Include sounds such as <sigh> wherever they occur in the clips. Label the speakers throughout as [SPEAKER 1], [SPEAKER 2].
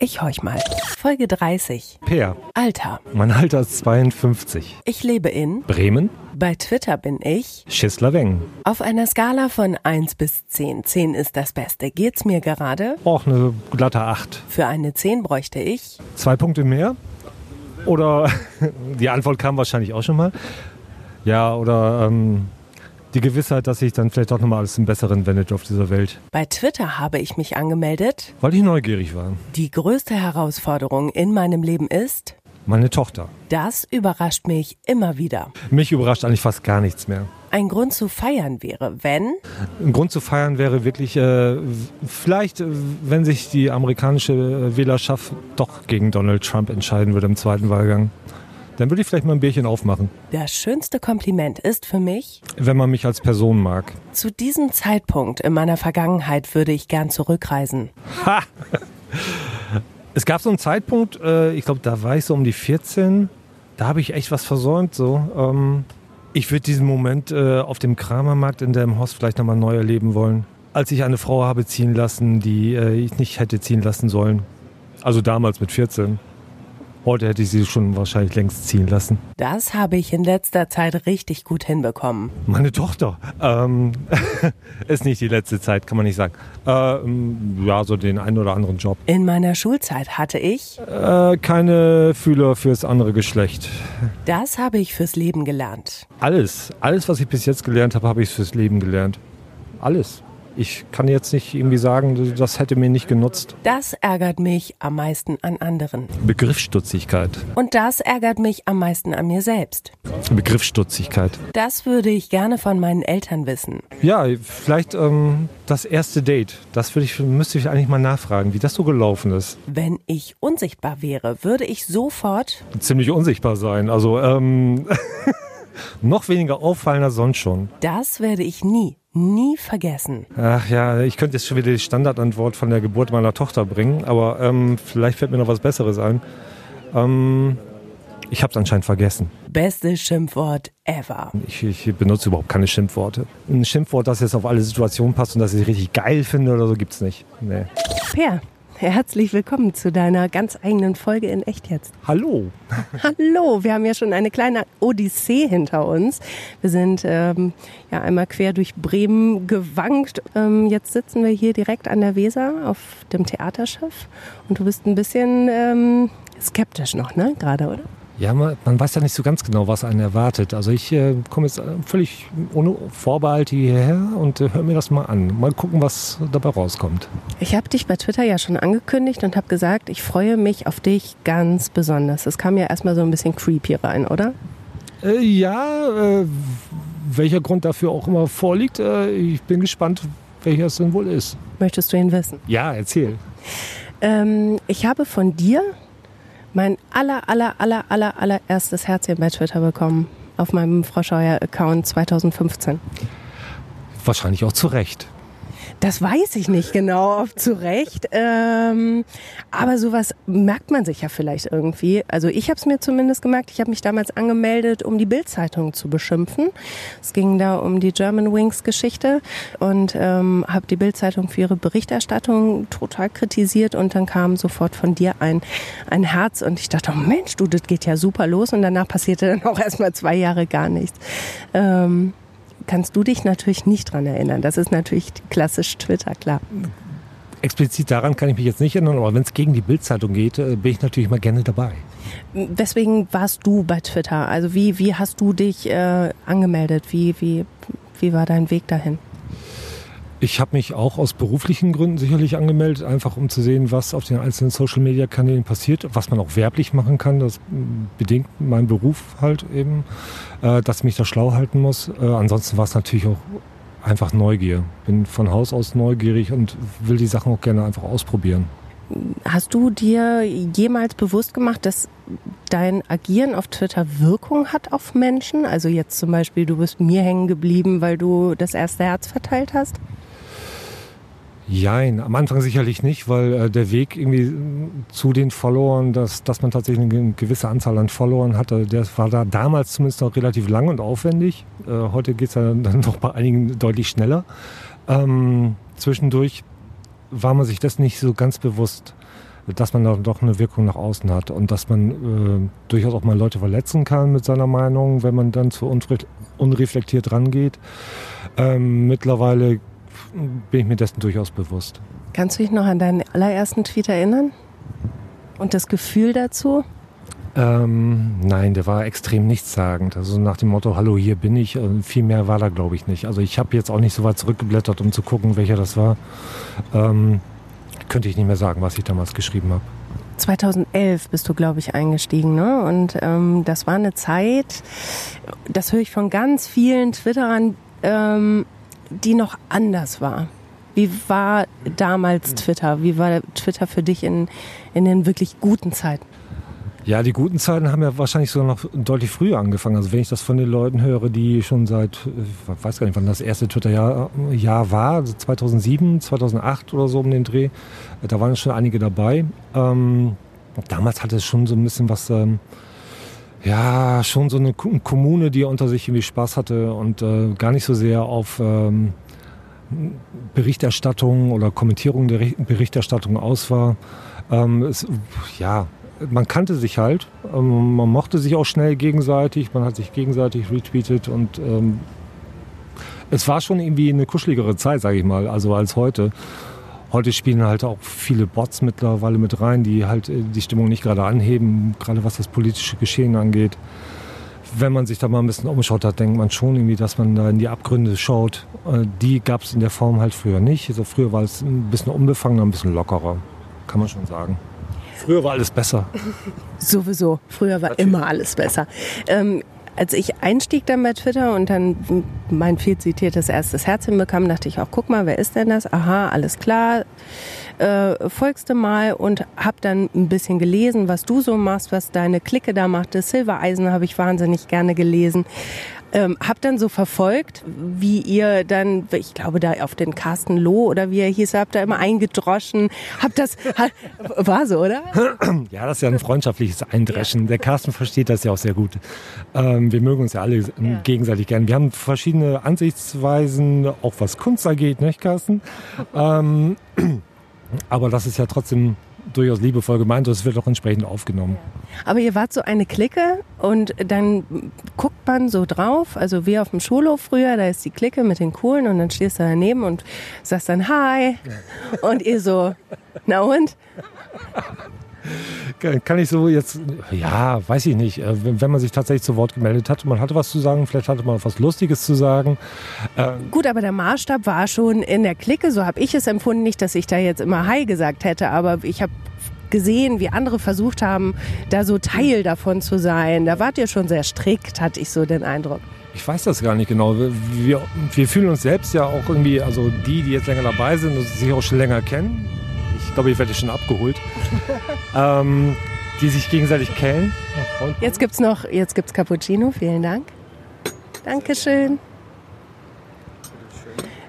[SPEAKER 1] Ich horch mal. Folge 30.
[SPEAKER 2] Per.
[SPEAKER 1] Alter.
[SPEAKER 2] Mein Alter ist 52.
[SPEAKER 1] Ich lebe in.
[SPEAKER 2] Bremen.
[SPEAKER 1] Bei Twitter bin ich.
[SPEAKER 2] Schisslaweng.
[SPEAKER 1] Auf einer Skala von 1 bis 10. 10 ist das Beste. Geht's mir gerade?
[SPEAKER 2] Auch eine glatte 8.
[SPEAKER 1] Für eine 10 bräuchte ich.
[SPEAKER 2] Zwei Punkte mehr? Oder <laughs> die Antwort kam wahrscheinlich auch schon mal. Ja, oder ähm, die Gewissheit, dass sich dann vielleicht doch nochmal alles zum Besseren wendet auf dieser Welt.
[SPEAKER 1] Bei Twitter habe ich mich angemeldet.
[SPEAKER 2] Weil ich neugierig war.
[SPEAKER 1] Die größte Herausforderung in meinem Leben ist.
[SPEAKER 2] Meine Tochter.
[SPEAKER 1] Das überrascht mich immer wieder.
[SPEAKER 2] Mich überrascht eigentlich fast gar nichts mehr.
[SPEAKER 1] Ein Grund zu feiern wäre, wenn.
[SPEAKER 2] Ein Grund zu feiern wäre wirklich, äh, vielleicht, äh, wenn sich die amerikanische Wählerschaft doch gegen Donald Trump entscheiden würde im zweiten Wahlgang. Dann würde ich vielleicht mal ein Bierchen aufmachen.
[SPEAKER 1] Das schönste Kompliment ist für mich.
[SPEAKER 2] Wenn man mich als Person mag.
[SPEAKER 1] Zu diesem Zeitpunkt in meiner Vergangenheit würde ich gern zurückreisen.
[SPEAKER 2] Ha! <laughs> Es gab so einen Zeitpunkt, äh, ich glaube, da war ich so um die 14. Da habe ich echt was versäumt. So. Ähm, ich würde diesen Moment äh, auf dem Kramermarkt in Delmenhorst vielleicht nochmal neu erleben wollen. Als ich eine Frau habe ziehen lassen, die äh, ich nicht hätte ziehen lassen sollen. Also damals mit 14. Heute hätte ich sie schon wahrscheinlich längst ziehen lassen.
[SPEAKER 1] Das habe ich in letzter Zeit richtig gut hinbekommen.
[SPEAKER 2] Meine Tochter. Ähm, <laughs> ist nicht die letzte Zeit, kann man nicht sagen. Ähm, ja, so den einen oder anderen Job.
[SPEAKER 1] In meiner Schulzeit hatte ich.
[SPEAKER 2] Äh, keine Fühler fürs andere Geschlecht.
[SPEAKER 1] Das habe ich fürs Leben gelernt.
[SPEAKER 2] Alles. Alles, was ich bis jetzt gelernt habe, habe ich fürs Leben gelernt. Alles. Ich kann jetzt nicht irgendwie sagen, das hätte mir nicht genutzt.
[SPEAKER 1] Das ärgert mich am meisten an anderen.
[SPEAKER 2] Begriffsstutzigkeit.
[SPEAKER 1] Und das ärgert mich am meisten an mir selbst.
[SPEAKER 2] Begriffsstutzigkeit.
[SPEAKER 1] Das würde ich gerne von meinen Eltern wissen.
[SPEAKER 2] Ja, vielleicht ähm, das erste Date. Das würde ich, müsste ich eigentlich mal nachfragen, wie das so gelaufen ist.
[SPEAKER 1] Wenn ich unsichtbar wäre, würde ich sofort.
[SPEAKER 2] Ziemlich unsichtbar sein. Also, ähm, <laughs> noch weniger auffallen als sonst schon.
[SPEAKER 1] Das werde ich nie nie vergessen.
[SPEAKER 2] Ach ja, ich könnte jetzt schon wieder die Standardantwort von der Geburt meiner Tochter bringen, aber ähm, vielleicht fällt mir noch was Besseres ein. Ähm, ich habe es anscheinend vergessen.
[SPEAKER 1] Bestes Schimpfwort ever.
[SPEAKER 2] Ich, ich, benutze überhaupt keine Schimpfworte. Ein Schimpfwort, das jetzt auf alle Situationen passt und das ich richtig geil finde oder so, gibt's nicht. Nee.
[SPEAKER 1] Per, Herzlich willkommen zu deiner ganz eigenen Folge in Echt jetzt.
[SPEAKER 2] Hallo.
[SPEAKER 1] Hallo, wir haben ja schon eine kleine Odyssee hinter uns. Wir sind ähm, ja einmal quer durch Bremen gewankt. Ähm, jetzt sitzen wir hier direkt an der Weser auf dem Theaterschiff und du bist ein bisschen ähm, skeptisch noch, ne? Gerade, oder?
[SPEAKER 2] Ja, man, man, weiß ja nicht so ganz genau, was einen erwartet. Also ich äh, komme jetzt völlig ohne Vorbehalte hierher und äh, höre mir das mal an. Mal gucken, was dabei rauskommt.
[SPEAKER 1] Ich habe dich bei Twitter ja schon angekündigt und habe gesagt, ich freue mich auf dich ganz besonders. Das kam ja erstmal so ein bisschen creepy rein, oder?
[SPEAKER 2] Äh, ja, äh, welcher Grund dafür auch immer vorliegt. Äh, ich bin gespannt, welcher es denn wohl ist.
[SPEAKER 1] Möchtest du ihn wissen?
[SPEAKER 2] Ja, erzähl.
[SPEAKER 1] Ähm, ich habe von dir mein aller, aller, aller, aller, allererstes Herzchen bei Twitter bekommen. Auf meinem Frau Scheuer-Account 2015.
[SPEAKER 2] Wahrscheinlich auch zu Recht.
[SPEAKER 1] Das weiß ich nicht genau, zu Recht. Ähm, aber sowas merkt man sich ja vielleicht irgendwie. Also ich habe es mir zumindest gemerkt. Ich habe mich damals angemeldet, um die Bildzeitung zu beschimpfen. Es ging da um die German Wings Geschichte und ähm, habe die Bildzeitung für ihre Berichterstattung total kritisiert und dann kam sofort von dir ein, ein Herz und ich dachte, oh Mensch, du, das geht ja super los und danach passierte dann auch erstmal zwei Jahre gar nichts. Ähm, kannst du dich natürlich nicht dran erinnern. Das ist natürlich klassisch Twitter, klar.
[SPEAKER 2] Explizit daran kann ich mich jetzt nicht erinnern, aber wenn es gegen die Bildzeitung geht, äh, bin ich natürlich mal gerne dabei.
[SPEAKER 1] Weswegen warst du bei Twitter? Also wie, wie hast du dich äh, angemeldet? Wie, wie, wie war dein Weg dahin?
[SPEAKER 2] Ich habe mich auch aus beruflichen Gründen sicherlich angemeldet, einfach um zu sehen, was auf den einzelnen Social-Media-Kanälen passiert, was man auch werblich machen kann. Das bedingt mein Beruf halt eben, äh, dass ich mich da schlau halten muss. Äh, ansonsten war es natürlich auch einfach Neugier. Bin von Haus aus neugierig und will die Sachen auch gerne einfach ausprobieren.
[SPEAKER 1] Hast du dir jemals bewusst gemacht, dass dein Agieren auf Twitter Wirkung hat auf Menschen? Also jetzt zum Beispiel, du bist mir hängen geblieben, weil du das erste Herz verteilt hast?
[SPEAKER 2] Jein, am Anfang sicherlich nicht, weil äh, der Weg irgendwie zu den Followern, dass, dass man tatsächlich eine gewisse Anzahl an Followern hatte, der war da damals zumindest noch relativ lang und aufwendig. Äh, heute geht es ja <laughs> dann doch bei einigen deutlich schneller. Ähm, zwischendurch war man sich das nicht so ganz bewusst, dass man da doch eine Wirkung nach außen hat und dass man äh, durchaus auch mal Leute verletzen kann mit seiner Meinung, wenn man dann zu unreflektiert rangeht. Ähm, mittlerweile bin ich mir dessen durchaus bewusst.
[SPEAKER 1] Kannst du dich noch an deinen allerersten Tweet erinnern? Und das Gefühl dazu?
[SPEAKER 2] Ähm, nein, der war extrem nichtssagend. Also nach dem Motto, hallo, hier bin ich. Viel mehr war da, glaube ich, nicht. Also ich habe jetzt auch nicht so weit zurückgeblättert, um zu gucken, welcher das war. Ähm, könnte ich nicht mehr sagen, was ich damals geschrieben habe.
[SPEAKER 1] 2011 bist du, glaube ich, eingestiegen. Ne? Und ähm, das war eine Zeit, das höre ich von ganz vielen Twitterern, ähm, die noch anders war. Wie war damals Twitter? Wie war Twitter für dich in, in den wirklich guten Zeiten?
[SPEAKER 2] Ja, die guten Zeiten haben ja wahrscheinlich sogar noch deutlich früher angefangen. Also wenn ich das von den Leuten höre, die schon seit, ich weiß gar nicht, wann das erste Twitter-Jahr Jahr war, 2007, 2008 oder so um den Dreh, da waren schon einige dabei. Ähm, damals hatte es schon so ein bisschen was, ähm, ja, schon so eine Kommune, die unter sich irgendwie Spaß hatte und äh, gar nicht so sehr auf ähm, Berichterstattung oder Kommentierung der Berichterstattung aus war. Ähm, es, ja, man kannte sich halt, ähm, man mochte sich auch schnell gegenseitig, man hat sich gegenseitig retweetet und ähm, es war schon irgendwie eine kuscheligere Zeit, sage ich mal, also als heute. Heute spielen halt auch viele Bots mittlerweile mit rein, die halt äh, die Stimmung nicht gerade anheben, gerade was das politische Geschehen angeht. Wenn man sich da mal ein bisschen umschaut hat, denkt man schon irgendwie, dass man da in die Abgründe schaut. Äh, die gab es in der Form halt früher nicht. Also früher war es ein bisschen unbefangener, ein bisschen lockerer, kann man schon sagen. Früher war alles besser. <laughs>
[SPEAKER 1] Sowieso. Früher war Natürlich. immer alles besser. Ähm, als ich einstieg dann bei Twitter und dann mein viel zitiertes erstes Herz hinbekam, dachte ich auch, guck mal, wer ist denn das? Aha, alles klar. Äh, folgst du mal und hab dann ein bisschen gelesen, was du so machst, was deine Clique da macht. Das Silbereisen habe ich wahnsinnig gerne gelesen. Ähm, hab dann so verfolgt, wie ihr dann, ich glaube da auf den Carsten Loh oder wie er hieß, habt da immer eingedroschen. Hab das, <laughs> war so, oder? <clears throat>
[SPEAKER 2] Ja, das ist ja ein freundschaftliches Eindreschen. Der Carsten versteht das ja auch sehr gut. Ähm, wir mögen uns ja alle ja. gegenseitig gern. Wir haben verschiedene Ansichtsweisen, auch was Kunst angeht, nicht Carsten? <laughs> Ähm, <clears throat> aber das ist ja trotzdem durchaus liebevoll gemeint und es wird auch entsprechend aufgenommen.
[SPEAKER 1] Aber ihr wart so eine Clique und dann guckt man so drauf, also wie auf dem Schulhof früher, da ist die Clique mit den Coolen und dann stehst du daneben und sagst dann Hi und ihr so, na und?
[SPEAKER 2] Kann ich so jetzt, ja, weiß ich nicht, äh, wenn man sich tatsächlich zu Wort gemeldet hat, man hatte was zu sagen, vielleicht hatte man was Lustiges zu sagen.
[SPEAKER 1] Ähm Gut, aber der Maßstab war schon in der Clique, so habe ich es empfunden, nicht, dass ich da jetzt immer Hi gesagt hätte, aber ich habe gesehen, wie andere versucht haben, da so Teil davon zu sein. Da wart ihr schon sehr strikt, hatte ich so den Eindruck.
[SPEAKER 2] Ich weiß das gar nicht genau. Wir, wir fühlen uns selbst ja auch irgendwie, also die, die jetzt länger dabei sind und sich auch schon länger kennen, glaube, ich werde schon abgeholt. <laughs> ähm, die sich gegenseitig kennen.
[SPEAKER 1] Jetzt gibt es noch, jetzt gibt's Cappuccino, vielen Dank. Dankeschön.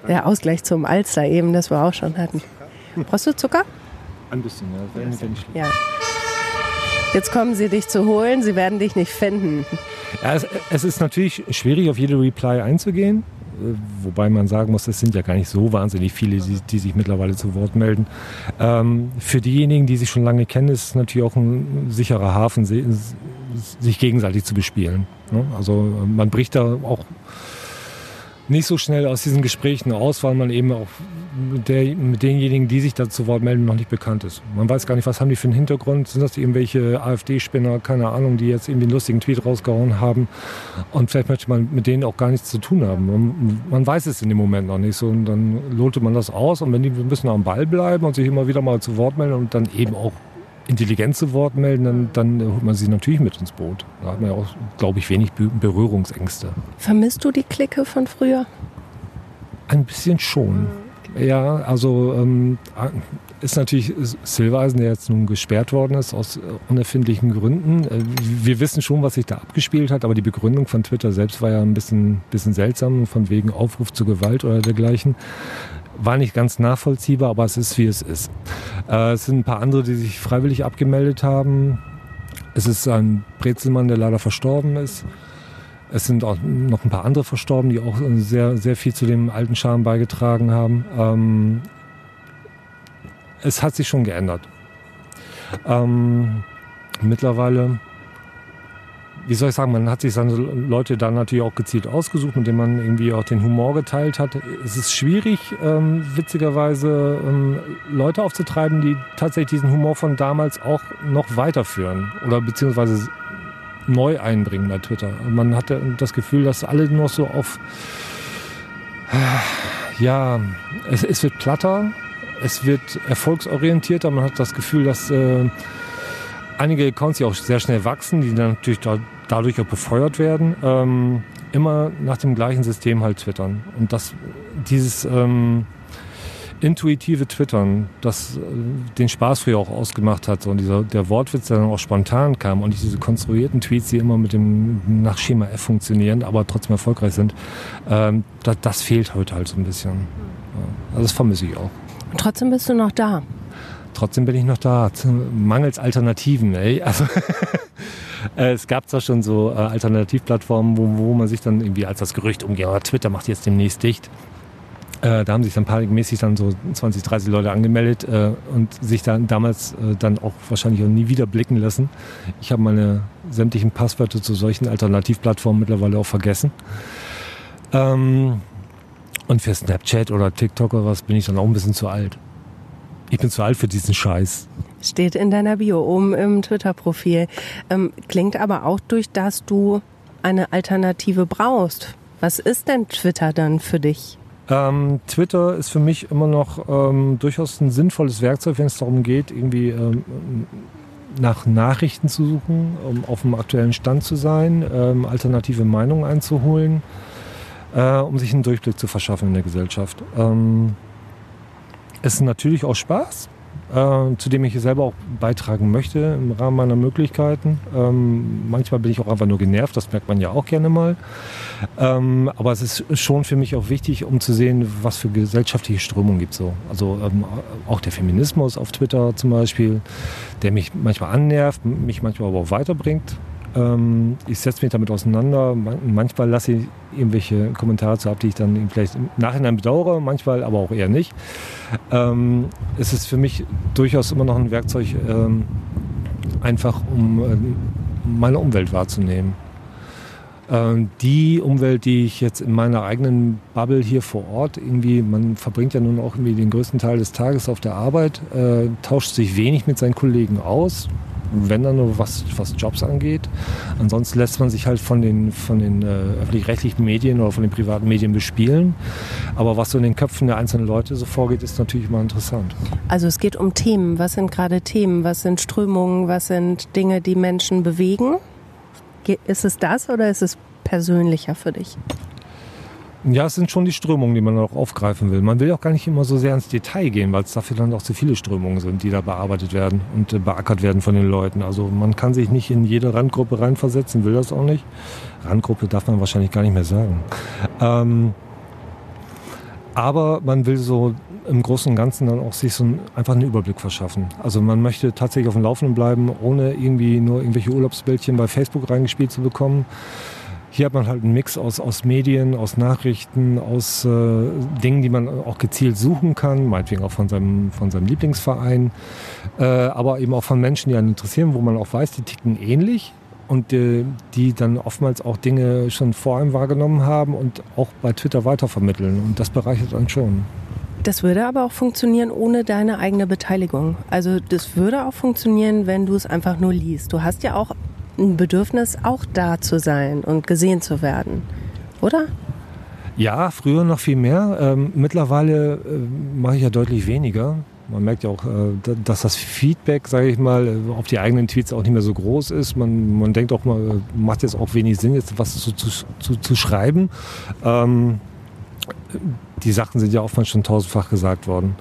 [SPEAKER 1] Der Ausgleich zum Alster eben, das wir auch schon hatten. Brauchst du Zucker?
[SPEAKER 2] Ein bisschen, ja. Das nicht
[SPEAKER 1] ja. Jetzt kommen sie dich zu holen, sie werden dich nicht finden.
[SPEAKER 2] Ja, es, es ist natürlich schwierig, auf jede Reply einzugehen. Äh, wobei man sagen muss, es sind ja gar nicht so wahnsinnig viele, die, die sich mittlerweile zu Wort melden. Ähm, für diejenigen, die sich schon lange kennen, ist es natürlich auch ein sicherer Hafen, sich gegenseitig zu bespielen. Ne? Also man bricht da auch nicht so schnell aus diesen Gesprächen aus, weil man eben auch der, mit denjenigen, die sich da zu Wort melden, noch nicht bekannt ist. Man weiß gar nicht, was haben die für einen Hintergrund. Sind das irgendwelche AfD-Spinner, keine Ahnung, die jetzt irgendwie einen lustigen Tweet rausgehauen haben. Und vielleicht möchte man mit denen auch gar nichts zu tun haben. Man, man weiß es in dem Moment noch nicht so. Und dann lotet man das aus. Und wenn die ein bisschen am Ball bleiben und sich immer wieder mal zu Wort melden und dann eben auch intelligent zu Wort melden, dann, dann holt man sie natürlich mit ins Boot. Da hat man ja auch, glaube ich, wenig Berührungsängste.
[SPEAKER 1] Vermisst du die Clique von früher?
[SPEAKER 2] Ein bisschen schon. Ja, also ähm, ist natürlich Silvereisen, der jetzt nun gesperrt worden ist aus äh, unerfindlichen Gründen. Äh, wir wissen schon, was sich da abgespielt hat, aber die Begründung von Twitter selbst war ja ein bisschen, bisschen seltsam, von wegen Aufruf zur Gewalt oder dergleichen. war nicht ganz nachvollziehbar, aber es ist wie es ist. Äh, es sind ein paar andere, die sich freiwillig abgemeldet haben. Es ist ein Brezelmann, der leider verstorben ist. Es sind auch noch ein paar andere verstorben, die auch sehr, sehr viel zu dem alten Charme beigetragen haben. Ähm, es hat sich schon geändert. Ähm, mittlerweile wie soll ich sagen, man hat sich seine Leute dann natürlich auch gezielt ausgesucht, mit denen man irgendwie auch den Humor geteilt hat. Es ist schwierig, ähm, witzigerweise ähm, Leute aufzutreiben, die tatsächlich diesen Humor von damals auch noch weiterführen oder beziehungsweise neu einbringen bei Twitter. Man hatte das Gefühl, dass alle noch so auf, ja, es, es wird platter, es wird erfolgsorientierter. Man hat das Gefühl, dass äh, einige Accounts, die auch sehr schnell wachsen, die dann natürlich da, dadurch auch befeuert werden, ähm, immer nach dem gleichen System halt twittern. Und das, dieses ähm, intuitive Twittern, das äh, den Spaß früher auch ausgemacht hat, und dieser, der Wortwitz, der dann auch spontan kam und nicht diese konstruierten Tweets, die immer mit dem nach Schema F funktionieren, aber trotzdem erfolgreich sind, ähm, das, das fehlt heute halt so ein bisschen. Also das vermisse ich auch.
[SPEAKER 1] Und trotzdem bist du noch da.
[SPEAKER 2] Trotzdem bin ich noch da. Mangels Alternativen, ey. <laughs> Also äh, es gab zwar schon so äh, Alternativplattformen, wo, wo man sich dann irgendwie als das Gerücht umgeht, oh, Twitter macht jetzt demnächst dicht. Äh, da haben sich dann panikmäßig dann so 20, 30 Leute angemeldet äh, und sich dann damals äh, dann auch wahrscheinlich auch nie wieder blicken lassen. Ich habe meine sämtlichen Passwörter zu solchen Alternativplattformen mittlerweile auch vergessen. Ähm, und für Snapchat oder TikTok oder was bin ich dann auch ein bisschen zu alt. Ich bin zu alt für diesen Scheiß.
[SPEAKER 1] Steht in deiner Bio oben im Twitter-Profil. Ähm, klingt aber auch durch, dass du eine Alternative brauchst. Was ist denn Twitter dann für dich?
[SPEAKER 2] Ähm, Twitter ist für mich immer noch ähm, durchaus ein sinnvolles Werkzeug, wenn es darum geht, irgendwie ähm, nach Nachrichten zu suchen, um auf dem aktuellen Stand zu sein, ähm, alternative Meinungen einzuholen, äh, um sich einen Durchblick zu verschaffen in der Gesellschaft. Ähm, es ist natürlich auch Spaß, äh, zu dem ich selber auch beitragen möchte im Rahmen meiner Möglichkeiten. Ähm, manchmal bin ich auch einfach nur genervt, das merkt man ja auch gerne mal. Ähm, aber es ist schon für mich auch wichtig, um zu sehen, was für gesellschaftliche Strömungen gibt so. Also ähm, auch der Feminismus auf Twitter zum Beispiel, der mich manchmal annervt, mich manchmal aber auch weiterbringt. Ähm, ich setze mich damit auseinander. manchmal lasse ich irgendwelche Kommentare zu ab, die ich dann vielleicht im Nachhinein bedauere, manchmal aber auch eher nicht. Ähm, es ist für mich durchaus immer noch ein Werkzeug, ähm, einfach um äh, meine Umwelt wahrzunehmen. Ähm, die Umwelt, die ich jetzt in meiner eigenen Bubble hier vor Ort irgendwie, man verbringt ja nun auch irgendwie den größten Teil des Tages auf der Arbeit, äh, tauscht sich wenig mit seinen Kollegen aus, wenn dann nur was, was Jobs angeht. Ansonsten lässt man sich halt von den, von den äh, öffentlich-rechtlichen Medien oder von den privaten Medien bespielen. Aber was so in den Köpfen der einzelnen Leute so vorgeht, ist natürlich immer interessant.
[SPEAKER 1] Also es geht um Themen. Was sind gerade Themen? Was sind Strömungen? Was sind Dinge, die Menschen bewegen? Ist es das oder ist es persönlicher für dich?
[SPEAKER 2] Ja, es sind schon die Strömungen, die man auch aufgreifen will. Man will auch gar nicht immer so sehr ins Detail gehen, weil es dafür dann auch zu viele Strömungen sind, die da bearbeitet werden und äh, beackert werden von den Leuten. Also man kann sich nicht in jede Randgruppe reinversetzen, will das auch nicht. Randgruppe darf man wahrscheinlich gar nicht mehr sagen. Ähm, aber man will so im Großen und Ganzen dann auch sich so ein, einfach einen Überblick verschaffen. Also man möchte tatsächlich auf dem Laufenden bleiben, ohne irgendwie nur irgendwelche Urlaubsbildchen bei Facebook reingespielt zu bekommen hier hat man halt einen Mix aus, aus Medien, aus Nachrichten, aus äh, Dingen, die man auch gezielt suchen kann, meinetwegen auch von seinem, von seinem Lieblingsverein, äh, aber eben auch von Menschen, die einen interessieren, wo man auch weiß, die ticken ähnlich und äh, die dann oftmals auch Dinge schon vor einem wahrgenommen haben und auch bei Twitter weitervermitteln. Und das bereichert dann schon.
[SPEAKER 1] Das würde aber auch funktionieren ohne deine eigene Beteiligung. Also das würde auch funktionieren, wenn du es einfach nur liest. Du hast ja auch ein Bedürfnis, auch da zu sein und gesehen zu werden, oder?
[SPEAKER 2] Ja, früher noch viel mehr. Ähm, mittlerweile äh, mache ich ja deutlich weniger. Man merkt ja auch, äh, dass das Feedback, sage ich mal, äh, auf die eigenen Tweets auch nicht mehr so groß ist. Man, man denkt auch mal, macht jetzt auch wenig Sinn, jetzt was zu, zu, zu, zu schreiben. Ähm, die Sachen sind ja oftmals schon tausendfach gesagt worden.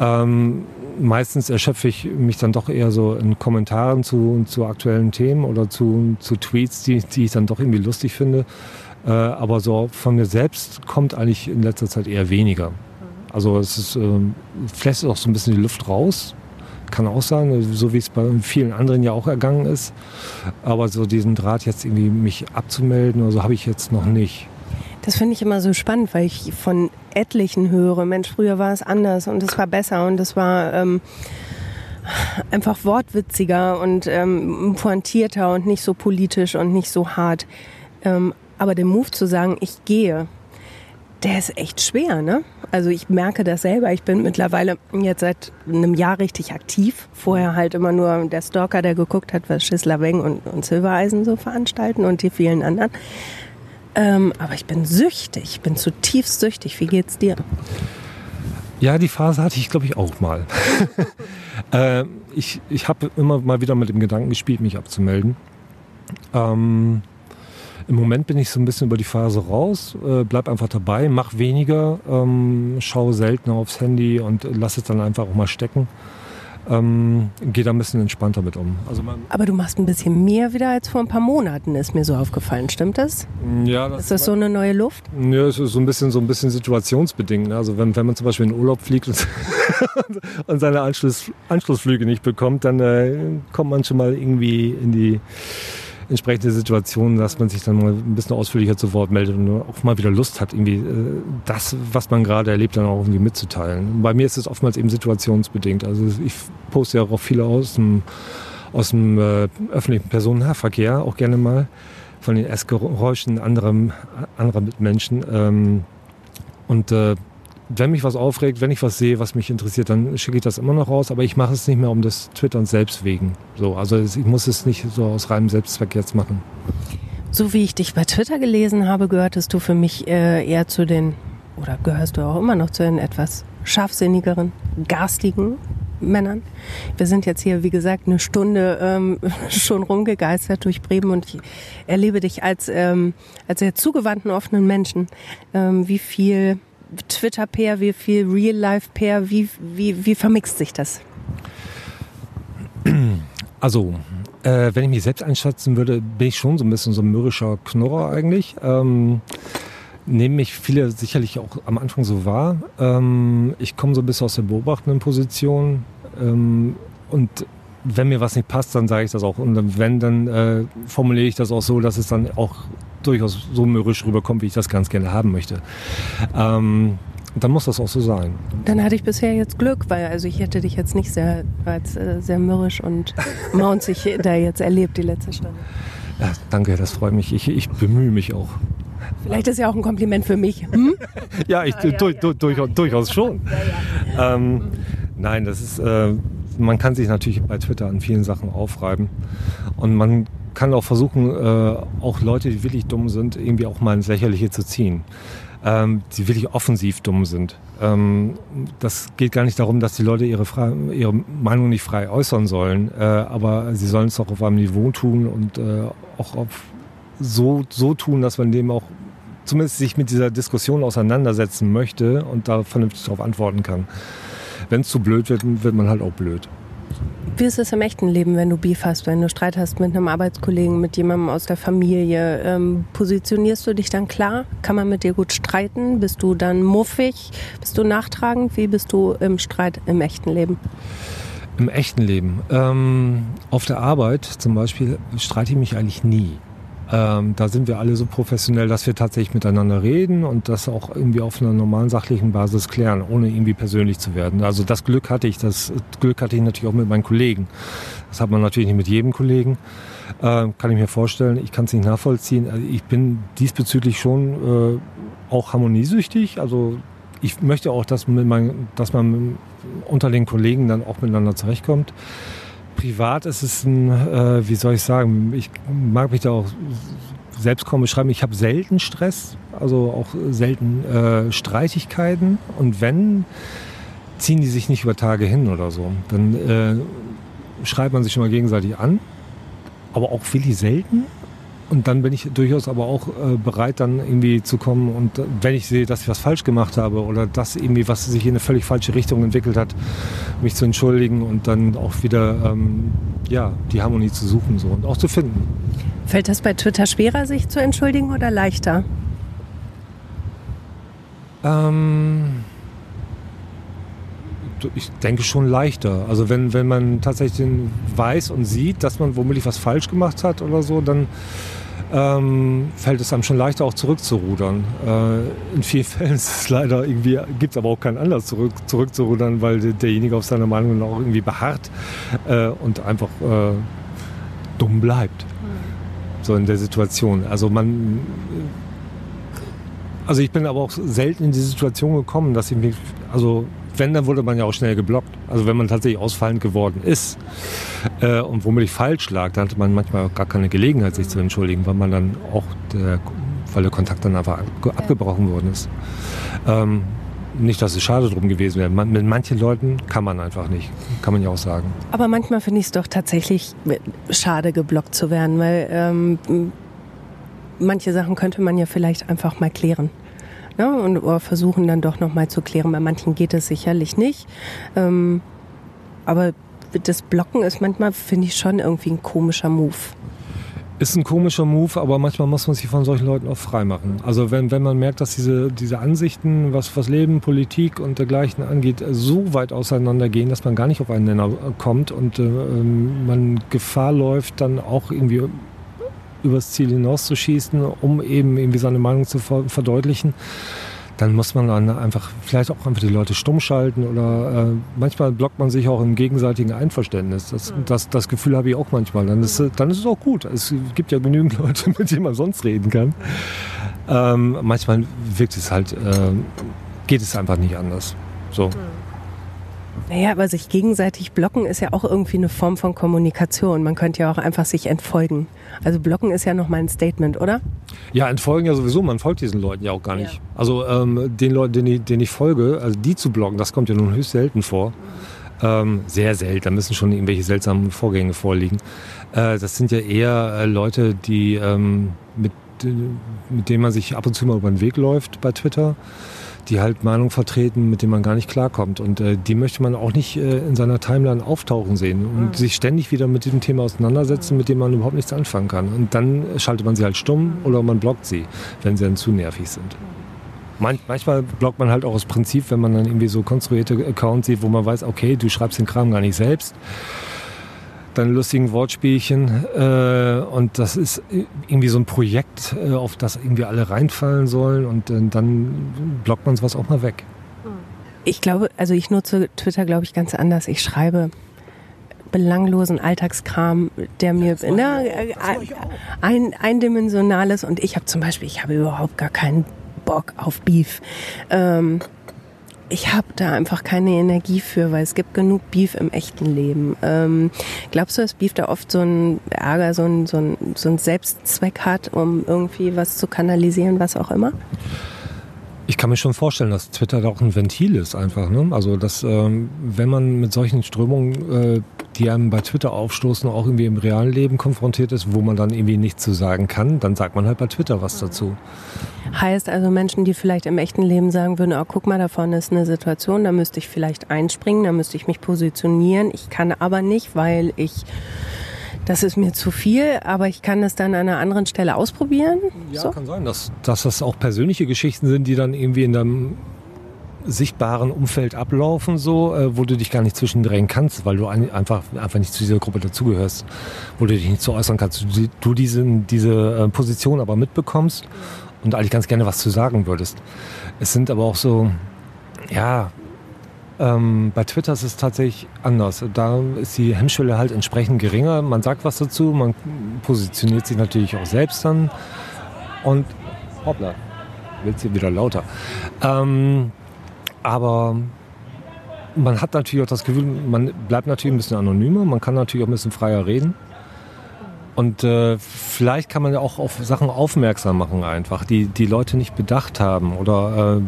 [SPEAKER 2] Ähm, meistens erschöpfe ich mich dann doch eher so in Kommentaren zu, zu aktuellen Themen oder zu, zu Tweets, die, die ich dann doch irgendwie lustig finde. Äh, aber so von mir selbst kommt eigentlich in letzter Zeit eher weniger. Also es ist, äh, flässt auch so ein bisschen die Luft raus. Kann auch sein, so wie es bei vielen anderen ja auch ergangen ist. Aber so diesen Draht jetzt irgendwie mich abzumelden oder so habe ich jetzt noch nicht.
[SPEAKER 1] Das finde ich immer so spannend, weil ich von etlichen höre, Mensch, früher war es anders und es war besser und es war ähm, einfach wortwitziger und ähm, pointierter und nicht so politisch und nicht so hart. Ähm, aber den Move zu sagen, ich gehe, der ist echt schwer, ne? Also ich merke das selber. Ich bin mittlerweile jetzt seit einem Jahr richtig aktiv. Vorher halt immer nur der Stalker, der geguckt hat, was Schissler Weng und, und Silbereisen so veranstalten und die vielen anderen. Ähm, aber ich bin süchtig, ich bin zutiefst süchtig. Wie geht's dir?
[SPEAKER 2] Ja, die Phase hatte ich, glaube ich, auch mal. <laughs> äh, ich ich habe immer mal wieder mit dem Gedanken gespielt, mich abzumelden. Ähm, Im Moment bin ich so ein bisschen über die Phase raus, äh, bleib einfach dabei, mach weniger, ähm, schaue seltener aufs Handy und lass es dann einfach auch mal stecken ähm, gehe da ein bisschen entspannter mit um.
[SPEAKER 1] Also Aber du machst ein bisschen mehr wieder als vor ein paar Monaten, ist mir so aufgefallen. Stimmt das?
[SPEAKER 2] Ja. Das
[SPEAKER 1] ist das so eine neue Luft?
[SPEAKER 2] Ja, es ist so ein bisschen, so ein bisschen situationsbedingt. Ne? Also wenn, wenn man zum Beispiel in Urlaub fliegt und, <laughs> und seine Anschluss, Anschlussflüge nicht bekommt, dann äh, kommt man schon mal irgendwie in die entsprechende Situationen, dass man sich dann mal ein bisschen ausführlicher zu Wort meldet und auch mal wieder Lust hat, irgendwie äh, das, was man gerade erlebt, dann auch irgendwie mitzuteilen. Bei mir ist es oftmals eben situationsbedingt. Also ich poste ja auch viele aus dem, aus dem äh, öffentlichen Personennahverkehr auch gerne mal von den Essgeräuschen anderer, anderer Mitmenschen. Ähm, und äh, wenn mich was aufregt, wenn ich was sehe, was mich interessiert, dann schicke ich das immer noch raus. Aber ich mache es nicht mehr um des Twitterns selbst wegen. So, also ich muss es nicht so aus reinem Selbstzweck jetzt machen.
[SPEAKER 1] So wie ich dich bei Twitter gelesen habe, gehörtest du für mich äh, eher zu den, oder gehörst du auch immer noch zu den etwas scharfsinnigeren, garstigen Männern. Wir sind jetzt hier, wie gesagt, eine Stunde ähm, <laughs> schon rumgegeistert durch Bremen und ich erlebe dich als, ähm, als sehr zugewandten, offenen Menschen. Ähm, wie viel Twitter-Pair, wie viel Real-Life-Pair, wie, wie, wie vermixt sich das?
[SPEAKER 2] Also, äh, wenn ich mich selbst einschätzen würde, bin ich schon so ein bisschen so ein mürrischer Knurrer eigentlich. Ähm, nehmen mich viele sicherlich auch am Anfang so wahr. Ähm, ich komme so ein bisschen aus der beobachtenden Position ähm, und wenn mir was nicht passt, dann sage ich das auch. Und wenn, dann äh, formuliere ich das auch so, dass es dann auch durchaus so mürrisch rüberkommt, wie ich das ganz gerne haben möchte. Ähm, dann muss das auch so sein.
[SPEAKER 1] Dann hatte ich bisher jetzt Glück, weil also ich hätte dich jetzt nicht sehr, als, äh, sehr mürrisch und <laughs> maunzig da jetzt erlebt, die letzte Stunde.
[SPEAKER 2] Ja, danke, das freut mich. Ich, ich bemühe mich auch.
[SPEAKER 1] Vielleicht ist ja auch ein Kompliment für mich. Hm? <laughs>
[SPEAKER 2] ja, ich, ah, ja, du, ja. Du, durchaus, durchaus schon. Ja, ähm, nein, das ist, äh, man kann sich natürlich bei Twitter an vielen Sachen aufreiben. Und man kann auch versuchen, äh, auch Leute, die wirklich dumm sind, irgendwie auch mal ins Lächerliche zu ziehen. Ähm, die wirklich offensiv dumm sind. Ähm, das geht gar nicht darum, dass die Leute ihre, ihre Meinung nicht frei äußern sollen, äh, aber sie sollen es auch auf einem Niveau tun und äh, auch auf so, so tun, dass man dem auch zumindest sich mit dieser Diskussion auseinandersetzen möchte und da vernünftig darauf antworten kann. Wenn es zu blöd wird, wird man halt auch blöd.
[SPEAKER 1] Wie ist es im echten Leben, wenn du Beef hast, wenn du Streit hast mit einem Arbeitskollegen, mit jemandem aus der Familie? Ähm, positionierst du dich dann klar? Kann man mit dir gut streiten? Bist du dann muffig? Bist du nachtragend? Wie bist du im Streit im echten Leben?
[SPEAKER 2] Im echten Leben. Ähm, auf der Arbeit zum Beispiel streite ich mich eigentlich nie. Ähm, da sind wir alle so professionell, dass wir tatsächlich miteinander reden und das auch irgendwie auf einer normalen sachlichen Basis klären, ohne irgendwie persönlich zu werden. Also das Glück hatte ich, das Glück hatte ich natürlich auch mit meinen Kollegen. Das hat man natürlich nicht mit jedem Kollegen. Äh, kann ich mir vorstellen. Ich kann es nicht nachvollziehen. Also ich bin diesbezüglich schon äh, auch harmoniesüchtig. Also ich möchte auch, dass, mein, dass man unter den Kollegen dann auch miteinander zurechtkommt privat ist es ein, äh, wie soll ich sagen, ich mag mich da auch selbst kaum beschreiben. Ich habe selten Stress, also auch selten äh, Streitigkeiten. Und wenn, ziehen die sich nicht über Tage hin oder so. Dann äh, schreibt man sich schon mal gegenseitig an. Aber auch wirklich selten. Und dann bin ich durchaus aber auch äh, bereit, dann irgendwie zu kommen und äh, wenn ich sehe, dass ich was falsch gemacht habe oder dass irgendwie was sich in eine völlig falsche Richtung entwickelt hat, mich zu entschuldigen und dann auch wieder ähm, ja, die Harmonie zu suchen so, und auch zu finden.
[SPEAKER 1] Fällt das bei Twitter schwerer, sich zu entschuldigen oder leichter?
[SPEAKER 2] Ähm, ich denke schon leichter. Also wenn, wenn man tatsächlich weiß und sieht, dass man womöglich was falsch gemacht hat oder so, dann ähm, fällt es einem schon leichter auch zurückzurudern. Äh, in vielen <laughs> Fällen ist es leider irgendwie, gibt es aber auch keinen Anlass zurück, zurückzurudern, weil derjenige auf seiner Meinung auch irgendwie beharrt äh, und einfach äh, dumm bleibt. So in der Situation. Also man also ich bin aber auch selten in die Situation gekommen, dass ich mich, also wenn, dann wurde man ja auch schnell geblockt. Also wenn man tatsächlich ausfallend geworden ist äh, und womöglich falsch lag, dann hatte man manchmal auch gar keine Gelegenheit, sich zu entschuldigen, weil man dann auch, der, weil der Kontakt dann einfach abgebrochen worden ist. Ähm, nicht, dass es schade drum gewesen wäre. Man, mit manchen Leuten kann man einfach nicht, kann man ja auch sagen.
[SPEAKER 1] Aber manchmal finde ich es doch tatsächlich schade, geblockt zu werden, weil ähm, manche Sachen könnte man ja vielleicht einfach mal klären. Ne? und oder versuchen dann doch nochmal zu klären. Bei manchen geht es sicherlich nicht. Ähm, aber das Blocken ist manchmal, finde ich, schon irgendwie ein komischer Move.
[SPEAKER 2] Ist ein komischer Move, aber manchmal muss man sich von solchen Leuten auch freimachen. Also wenn, wenn man merkt, dass diese, diese Ansichten, was, was Leben, Politik und dergleichen angeht, so weit auseinandergehen, dass man gar nicht auf einen Nenner kommt und äh, ähm, man Gefahr läuft, dann auch irgendwie übers Ziel hinauszuschießen, um eben irgendwie seine Meinung zu verdeutlichen, dann muss man dann einfach vielleicht auch einfach die Leute stumm schalten oder äh, manchmal blockt man sich auch im gegenseitigen Einverständnis. Das, mhm. das, das Gefühl habe ich auch manchmal. Dann ist, dann ist es auch gut. Es gibt ja genügend <laughs> Leute, mit denen man sonst reden kann. Ähm, manchmal wirkt es halt, äh, geht es einfach nicht anders. So.
[SPEAKER 1] Naja, aber sich gegenseitig blocken ist ja auch irgendwie eine Form von Kommunikation. Man könnte ja auch einfach sich entfolgen. Also blocken ist ja nochmal ein Statement, oder?
[SPEAKER 2] Ja, entfolgen ja sowieso. Man folgt diesen Leuten ja auch gar nicht. Ja. Also ähm, den Leuten, denen ich, denen ich folge, also die zu blocken, das kommt ja nun höchst selten vor. Ähm, sehr selten. Da müssen schon irgendwelche seltsamen Vorgänge vorliegen. Äh, das sind ja eher äh, Leute, die ähm, mit, äh, mit denen man sich ab und zu mal über den Weg läuft bei Twitter die halt Meinung vertreten, mit denen man gar nicht klarkommt. Und äh, die möchte man auch nicht äh, in seiner Timeline auftauchen sehen und mhm. sich ständig wieder mit diesem Thema auseinandersetzen, mit dem man überhaupt nichts anfangen kann. Und dann schaltet man sie halt stumm oder man blockt sie, wenn sie dann zu nervig sind. Man, manchmal blockt man halt auch aus Prinzip, wenn man dann irgendwie so konstruierte Accounts sieht, wo man weiß, okay, du schreibst den Kram gar nicht selbst dann lustigen Wortspielchen. Äh, und das ist irgendwie so ein Projekt, äh, auf das irgendwie alle reinfallen sollen und äh, dann blockt man sowas auch mal weg.
[SPEAKER 1] Ich glaube, also ich nutze Twitter, glaube ich, ganz anders. Ich schreibe belanglosen Alltagskram, der mir na, ein, eindimensionales und ich habe zum Beispiel, ich habe überhaupt gar keinen Bock auf Beef. Ähm, ich habe da einfach keine Energie für, weil es gibt genug Beef im echten Leben. Ähm, glaubst du, dass Beef da oft so ein Ärger, so ein, so, ein, so ein Selbstzweck hat, um irgendwie was zu kanalisieren, was auch immer?
[SPEAKER 2] Ich kann mir schon vorstellen, dass Twitter da auch ein Ventil ist einfach. Ne? Also dass ähm, wenn man mit solchen Strömungen, äh, die einem bei Twitter aufstoßen, auch irgendwie im realen Leben konfrontiert ist, wo man dann irgendwie nichts zu sagen kann, dann sagt man halt bei Twitter was dazu.
[SPEAKER 1] Heißt also Menschen, die vielleicht im echten Leben sagen würden, oh, guck mal, da vorne ist eine Situation, da müsste ich vielleicht einspringen, da müsste ich mich positionieren. Ich kann aber nicht, weil ich das ist mir zu viel, aber ich kann es dann an einer anderen Stelle ausprobieren.
[SPEAKER 2] Ja, so? kann sein, dass, dass das auch persönliche Geschichten sind, die dann irgendwie in deinem sichtbaren Umfeld ablaufen, so, äh, wo du dich gar nicht zwischendrängen kannst, weil du ein, einfach, einfach nicht zu dieser Gruppe dazugehörst, wo du dich nicht so äußern kannst. Du, du diese, diese äh, Position aber mitbekommst und eigentlich ganz gerne was zu sagen würdest. Es sind aber auch so, ja, ähm, bei Twitter ist es tatsächlich anders. Da ist die Hemmschwelle halt entsprechend geringer. Man sagt was dazu, man positioniert sich natürlich auch selbst dann. Und hoppla, wird sie wieder lauter. Ähm, aber man hat natürlich auch das Gefühl, man bleibt natürlich ein bisschen anonymer, man kann natürlich auch ein bisschen freier reden. Und äh, vielleicht kann man ja auch auf Sachen aufmerksam machen einfach, die die Leute nicht bedacht haben oder äh,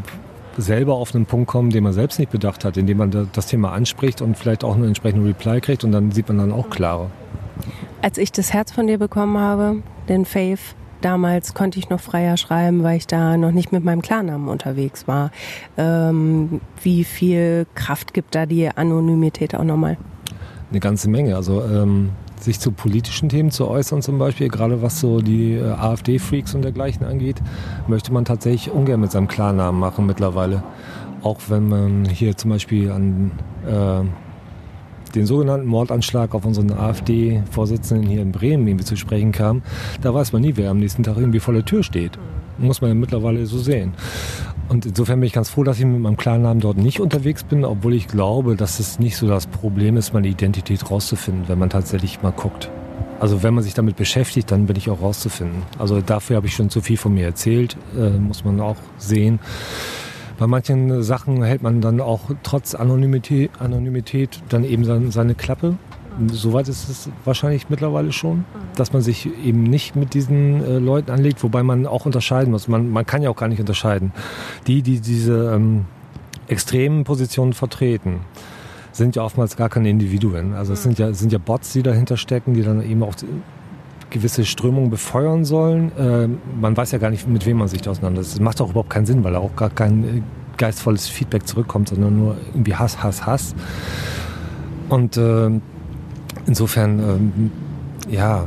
[SPEAKER 2] selber auf einen Punkt kommen, den man selbst nicht bedacht hat, indem man das Thema anspricht und vielleicht auch einen entsprechenden Reply kriegt und dann sieht man dann auch klarer.
[SPEAKER 1] Als ich das Herz von dir bekommen habe, den Faith, damals konnte ich noch freier schreiben, weil ich da noch nicht mit meinem Klarnamen unterwegs war. Ähm, wie viel Kraft gibt da die Anonymität auch nochmal?
[SPEAKER 2] Eine ganze Menge. Also ähm, sich zu politischen Themen zu äußern, zum Beispiel, gerade was so die äh, AfD-Freaks und dergleichen angeht, möchte man tatsächlich ungern mit seinem Klarnamen machen mittlerweile. Auch wenn man hier zum Beispiel an äh, den sogenannten Mordanschlag auf unseren AfD-Vorsitzenden hier in Bremen irgendwie zu sprechen kam, da weiß man nie, wer am nächsten Tag irgendwie vor der Tür steht. Muss man ja mittlerweile so sehen. Und insofern bin ich ganz froh, dass ich mit meinem Klarnamen dort nicht unterwegs bin, obwohl ich glaube, dass es nicht so das Problem ist, meine Identität rauszufinden, wenn man tatsächlich mal guckt. Also wenn man sich damit beschäftigt, dann bin ich auch rauszufinden. Also dafür habe ich schon zu viel von mir erzählt, äh, muss man auch sehen. Bei manchen Sachen hält man dann auch trotz Anonymität, Anonymität dann eben seine, seine Klappe. Soweit ist es wahrscheinlich mittlerweile schon, dass man sich eben nicht mit diesen äh, Leuten anlegt, wobei man auch unterscheiden muss. Man, man kann ja auch gar nicht unterscheiden. Die, die diese ähm, extremen Positionen vertreten, sind ja oftmals gar keine Individuen. Also es sind ja, sind ja Bots, die dahinter stecken, die dann eben auch gewisse Strömungen befeuern sollen. Äh, man weiß ja gar nicht, mit wem man sich da auseinandersetzt. Das macht auch überhaupt keinen Sinn, weil da auch gar kein äh, geistvolles Feedback zurückkommt, sondern nur irgendwie Hass, Hass, Hass. Und äh, insofern, ähm, ja,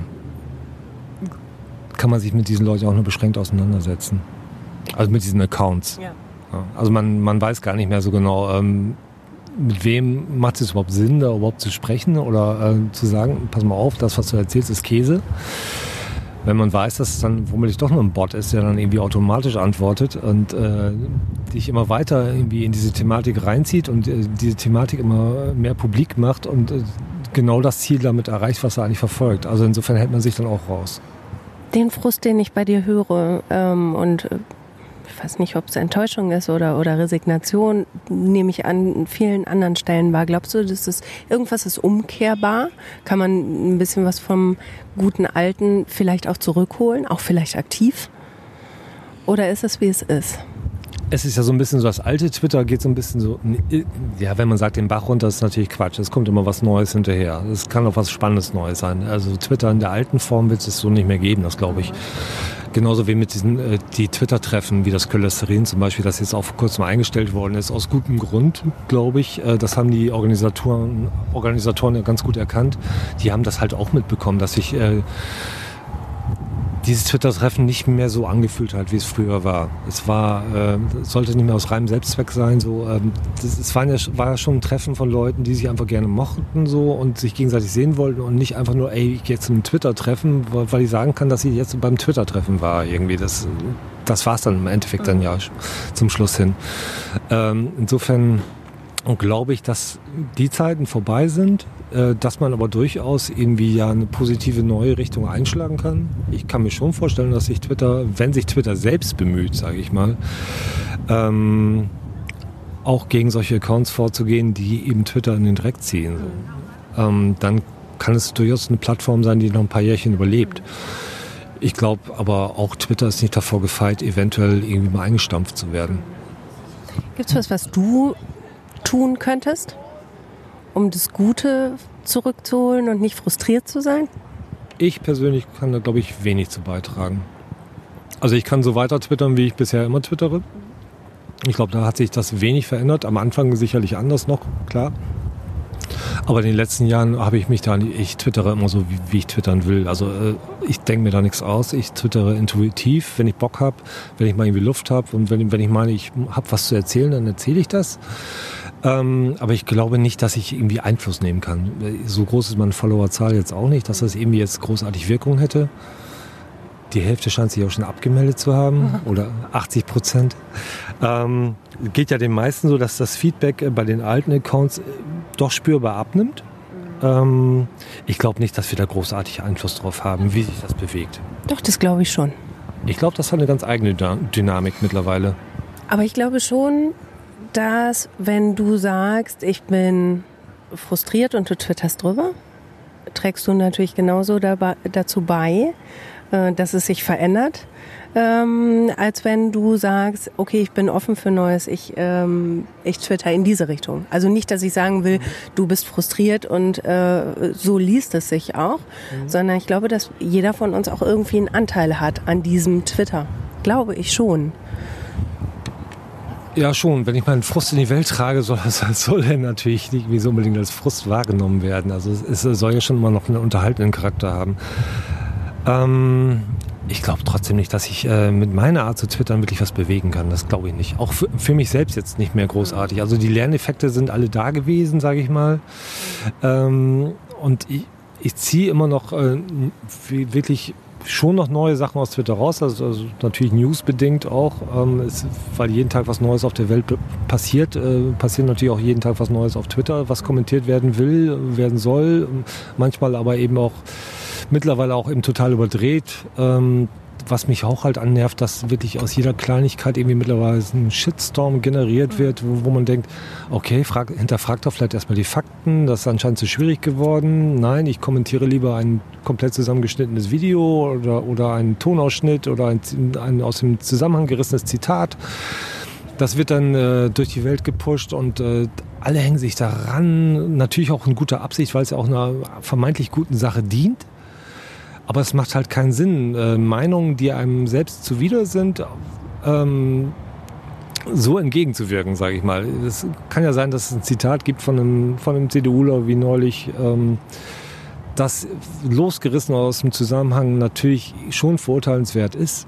[SPEAKER 2] kann man sich mit diesen Leuten auch nur beschränkt auseinandersetzen. Also mit diesen Accounts. Ja. Also man, man weiß gar nicht mehr so genau, ähm, mit wem macht es überhaupt Sinn, da überhaupt zu sprechen oder äh, zu sagen, pass mal auf, das, was du erzählst, ist Käse. Wenn man weiß, dass es dann womöglich doch nur ein Bot ist, der dann irgendwie automatisch antwortet und äh, dich immer weiter irgendwie in diese Thematik reinzieht und äh, diese Thematik immer mehr publik macht und äh, genau das Ziel damit erreicht, was er eigentlich verfolgt. Also insofern hält man sich dann auch raus.
[SPEAKER 1] Den Frust, den ich bei dir höre ähm, und äh, weiß nicht, ob es Enttäuschung ist oder, oder Resignation, nehme ich an vielen anderen Stellen wahr. Glaubst du, dass das irgendwas ist umkehrbar? Kann man ein bisschen was vom guten Alten vielleicht auch zurückholen, auch vielleicht aktiv? Oder ist es, wie es ist?
[SPEAKER 2] Es ist ja so ein bisschen so, das alte Twitter geht so ein bisschen so, ja, wenn man sagt, den Bach runter, ist natürlich Quatsch. Es kommt immer was Neues hinterher. Es kann auch was Spannendes Neues sein. Also Twitter in der alten Form wird es so nicht mehr geben, das glaube ich. Genauso wie mit diesen äh, die Twitter-Treffen, wie das Cholesterin zum Beispiel, das jetzt auch vor kurzem eingestellt worden ist, aus gutem Grund, glaube ich. Äh, das haben die Organisatoren, Organisatoren ganz gut erkannt. Die haben das halt auch mitbekommen, dass sich äh, dieses Twitter-Treffen nicht mehr so angefühlt hat, wie es früher war. Es war, äh, sollte nicht mehr aus reinem Selbstzweck sein. So, ähm, das, es war ja, war ja schon ein Treffen von Leuten, die sich einfach gerne mochten so und sich gegenseitig sehen wollten und nicht einfach nur, ey, ich gehe zum Twitter-Treffen, weil ich sagen kann, dass ich jetzt beim Twitter-Treffen war. Irgendwie das, das war es dann im Endeffekt dann ja zum Schluss hin. Ähm, insofern glaube ich, dass die Zeiten vorbei sind. Äh, dass man aber durchaus irgendwie ja eine positive neue Richtung einschlagen kann. Ich kann mir schon vorstellen, dass sich Twitter, wenn sich Twitter selbst bemüht, sage ich mal, ähm, auch gegen solche Accounts vorzugehen, die eben Twitter in den Dreck ziehen. So. Ähm, dann kann es durchaus eine Plattform sein, die noch ein paar Jährchen überlebt. Ich glaube aber auch Twitter ist nicht davor gefeit, eventuell irgendwie mal eingestampft zu werden.
[SPEAKER 1] Gibt es was, was du tun könntest? Um das Gute zurückzuholen und nicht frustriert zu sein?
[SPEAKER 2] Ich persönlich kann da, glaube ich, wenig zu beitragen. Also ich kann so weiter twittern, wie ich bisher immer twittere. Ich glaube, da hat sich das wenig verändert. Am Anfang sicherlich anders noch, klar. Aber in den letzten Jahren habe ich mich da, ich twittere immer so, wie, wie ich twittern will. Also äh, ich denke mir da nichts aus. Ich twittere intuitiv, wenn ich Bock habe, wenn ich mal irgendwie Luft habe und wenn, wenn ich meine, ich habe was zu erzählen, dann erzähle ich das. Ähm, aber ich glaube nicht, dass ich irgendwie Einfluss nehmen kann. So groß ist meine Followerzahl jetzt auch nicht, dass das irgendwie jetzt großartig Wirkung hätte. Die Hälfte scheint sich auch schon abgemeldet zu haben oder 80 Prozent. Ähm, geht ja den meisten so, dass das Feedback äh, bei den alten Accounts äh, doch spürbar abnimmt. Ähm, ich glaube nicht, dass wir da großartig Einfluss drauf haben, wie sich das bewegt.
[SPEAKER 1] Doch, das glaube ich schon.
[SPEAKER 2] Ich glaube, das hat eine ganz eigene Dynamik mittlerweile.
[SPEAKER 1] Aber ich glaube schon, dass wenn du sagst, ich bin frustriert und du twitterst drüber, trägst du natürlich genauso dabei, dazu bei, äh, dass es sich verändert, ähm, als wenn du sagst, okay, ich bin offen für Neues, ich, ähm, ich twitter in diese Richtung. Also nicht, dass ich sagen will, du bist frustriert und äh, so liest es sich auch, mhm. sondern ich glaube, dass jeder von uns auch irgendwie einen Anteil hat an diesem Twitter. Glaube ich schon.
[SPEAKER 2] Ja, schon. Wenn ich meinen Frust in die Welt trage, soll, das, <laughs> soll er natürlich nicht so unbedingt als Frust wahrgenommen werden. Also es soll ja schon immer noch einen unterhaltenden Charakter haben. Ähm, ich glaube trotzdem nicht, dass ich äh, mit meiner Art zu twittern wirklich was bewegen kann. Das glaube ich nicht. Auch für, für, mich selbst jetzt nicht mehr großartig. Also die Lerneffekte sind alle da gewesen, sage ich mal. Ähm, und ich, ich ziehe immer noch äh, wirklich schon noch neue Sachen aus Twitter raus, also, also natürlich newsbedingt auch, ähm, es, weil jeden Tag was Neues auf der Welt passiert, äh, passiert natürlich auch jeden Tag was Neues auf Twitter, was kommentiert werden will, werden soll, manchmal aber eben auch mittlerweile auch eben total überdreht. Ähm, was mich auch halt annervt, dass wirklich aus jeder Kleinigkeit irgendwie mittlerweile ein Shitstorm generiert wird, wo, wo man denkt, okay, frag, hinterfragt doch vielleicht erstmal die Fakten, das ist anscheinend zu schwierig geworden. Nein, ich kommentiere lieber ein komplett zusammengeschnittenes Video oder, oder einen Tonausschnitt oder ein, ein aus dem Zusammenhang gerissenes Zitat. Das wird dann äh, durch die Welt gepusht und äh, alle hängen sich daran. Natürlich auch in guter Absicht, weil es ja auch einer vermeintlich guten Sache dient. Aber es macht halt keinen Sinn, äh, Meinungen, die einem selbst zuwider sind, ähm, so entgegenzuwirken, sage ich mal. Es kann ja sein, dass es ein Zitat gibt von einem, von einem CDUler wie neulich, ähm, das losgerissen aus dem Zusammenhang natürlich schon verurteilenswert ist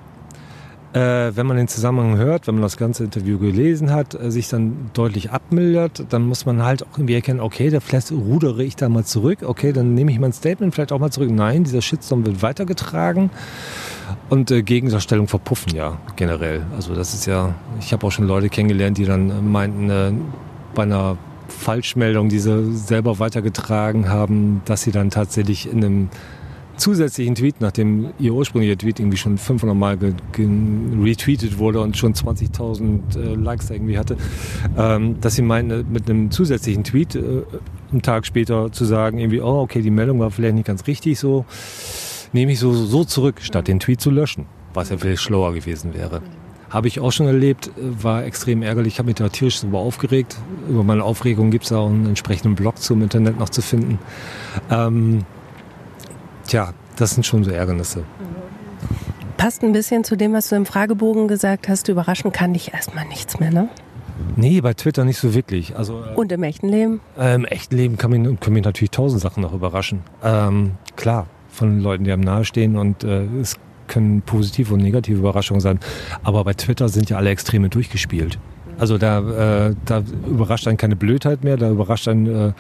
[SPEAKER 2] äh, wenn man den Zusammenhang hört, wenn man das ganze Interview gelesen hat, äh, sich dann deutlich abmildert, dann muss man halt auch irgendwie erkennen, okay, da vielleicht rudere ich da mal zurück, okay, dann nehme ich mein Statement vielleicht auch mal zurück. Nein, dieser Shitstorm wird weitergetragen und äh, Gegendarstellung verpuffen ja generell. Also das ist ja, ich habe auch schon Leute kennengelernt, die dann äh, meinten, äh, bei einer Falschmeldung, die sie selber weitergetragen haben, dass sie dann tatsächlich in einem zusätzlichen Tweet, nachdem ihr ursprünglicher Tweet irgendwie schon 500 Mal retweetet wurde und schon 20.000 äh, Likes irgendwie hatte, ähm, dass sie meinten, mit einem zusätzlichen Tweet äh, einen Tag später zu sagen, irgendwie, oh, okay, die Meldung war vielleicht nicht ganz richtig so, nehme ich so, so zurück, statt den Tweet zu löschen, was ja viel schlauer gewesen wäre. Habe ich auch schon erlebt, war extrem ärgerlich. Ich habe mich da tierisch darüber aufgeregt. Über meine Aufregung gibt es auch einen entsprechenden Blog zum Internet noch zu finden. Ähm, tja, das sind schon so Ärgernisse.
[SPEAKER 1] Passt ein bisschen zu dem, was du im Fragebogen gesagt hast. Überraschen kann dich erstmal nichts mehr, ne?
[SPEAKER 2] Nee, bei Twitter nicht so wirklich. Also,
[SPEAKER 1] äh, Und im echten Leben?
[SPEAKER 2] Äh, Im echten Leben kann mich, können mich natürlich tausend Sachen noch überraschen. Ähm, klar, von Leuten, die einem nahestehen und äh, es können positive und negative Überraschungen sein. Aber bei Twitter sind ja alle Extreme durchgespielt. Also da, äh, da überrascht einen keine Blödheit mehr, da überrascht einen äh,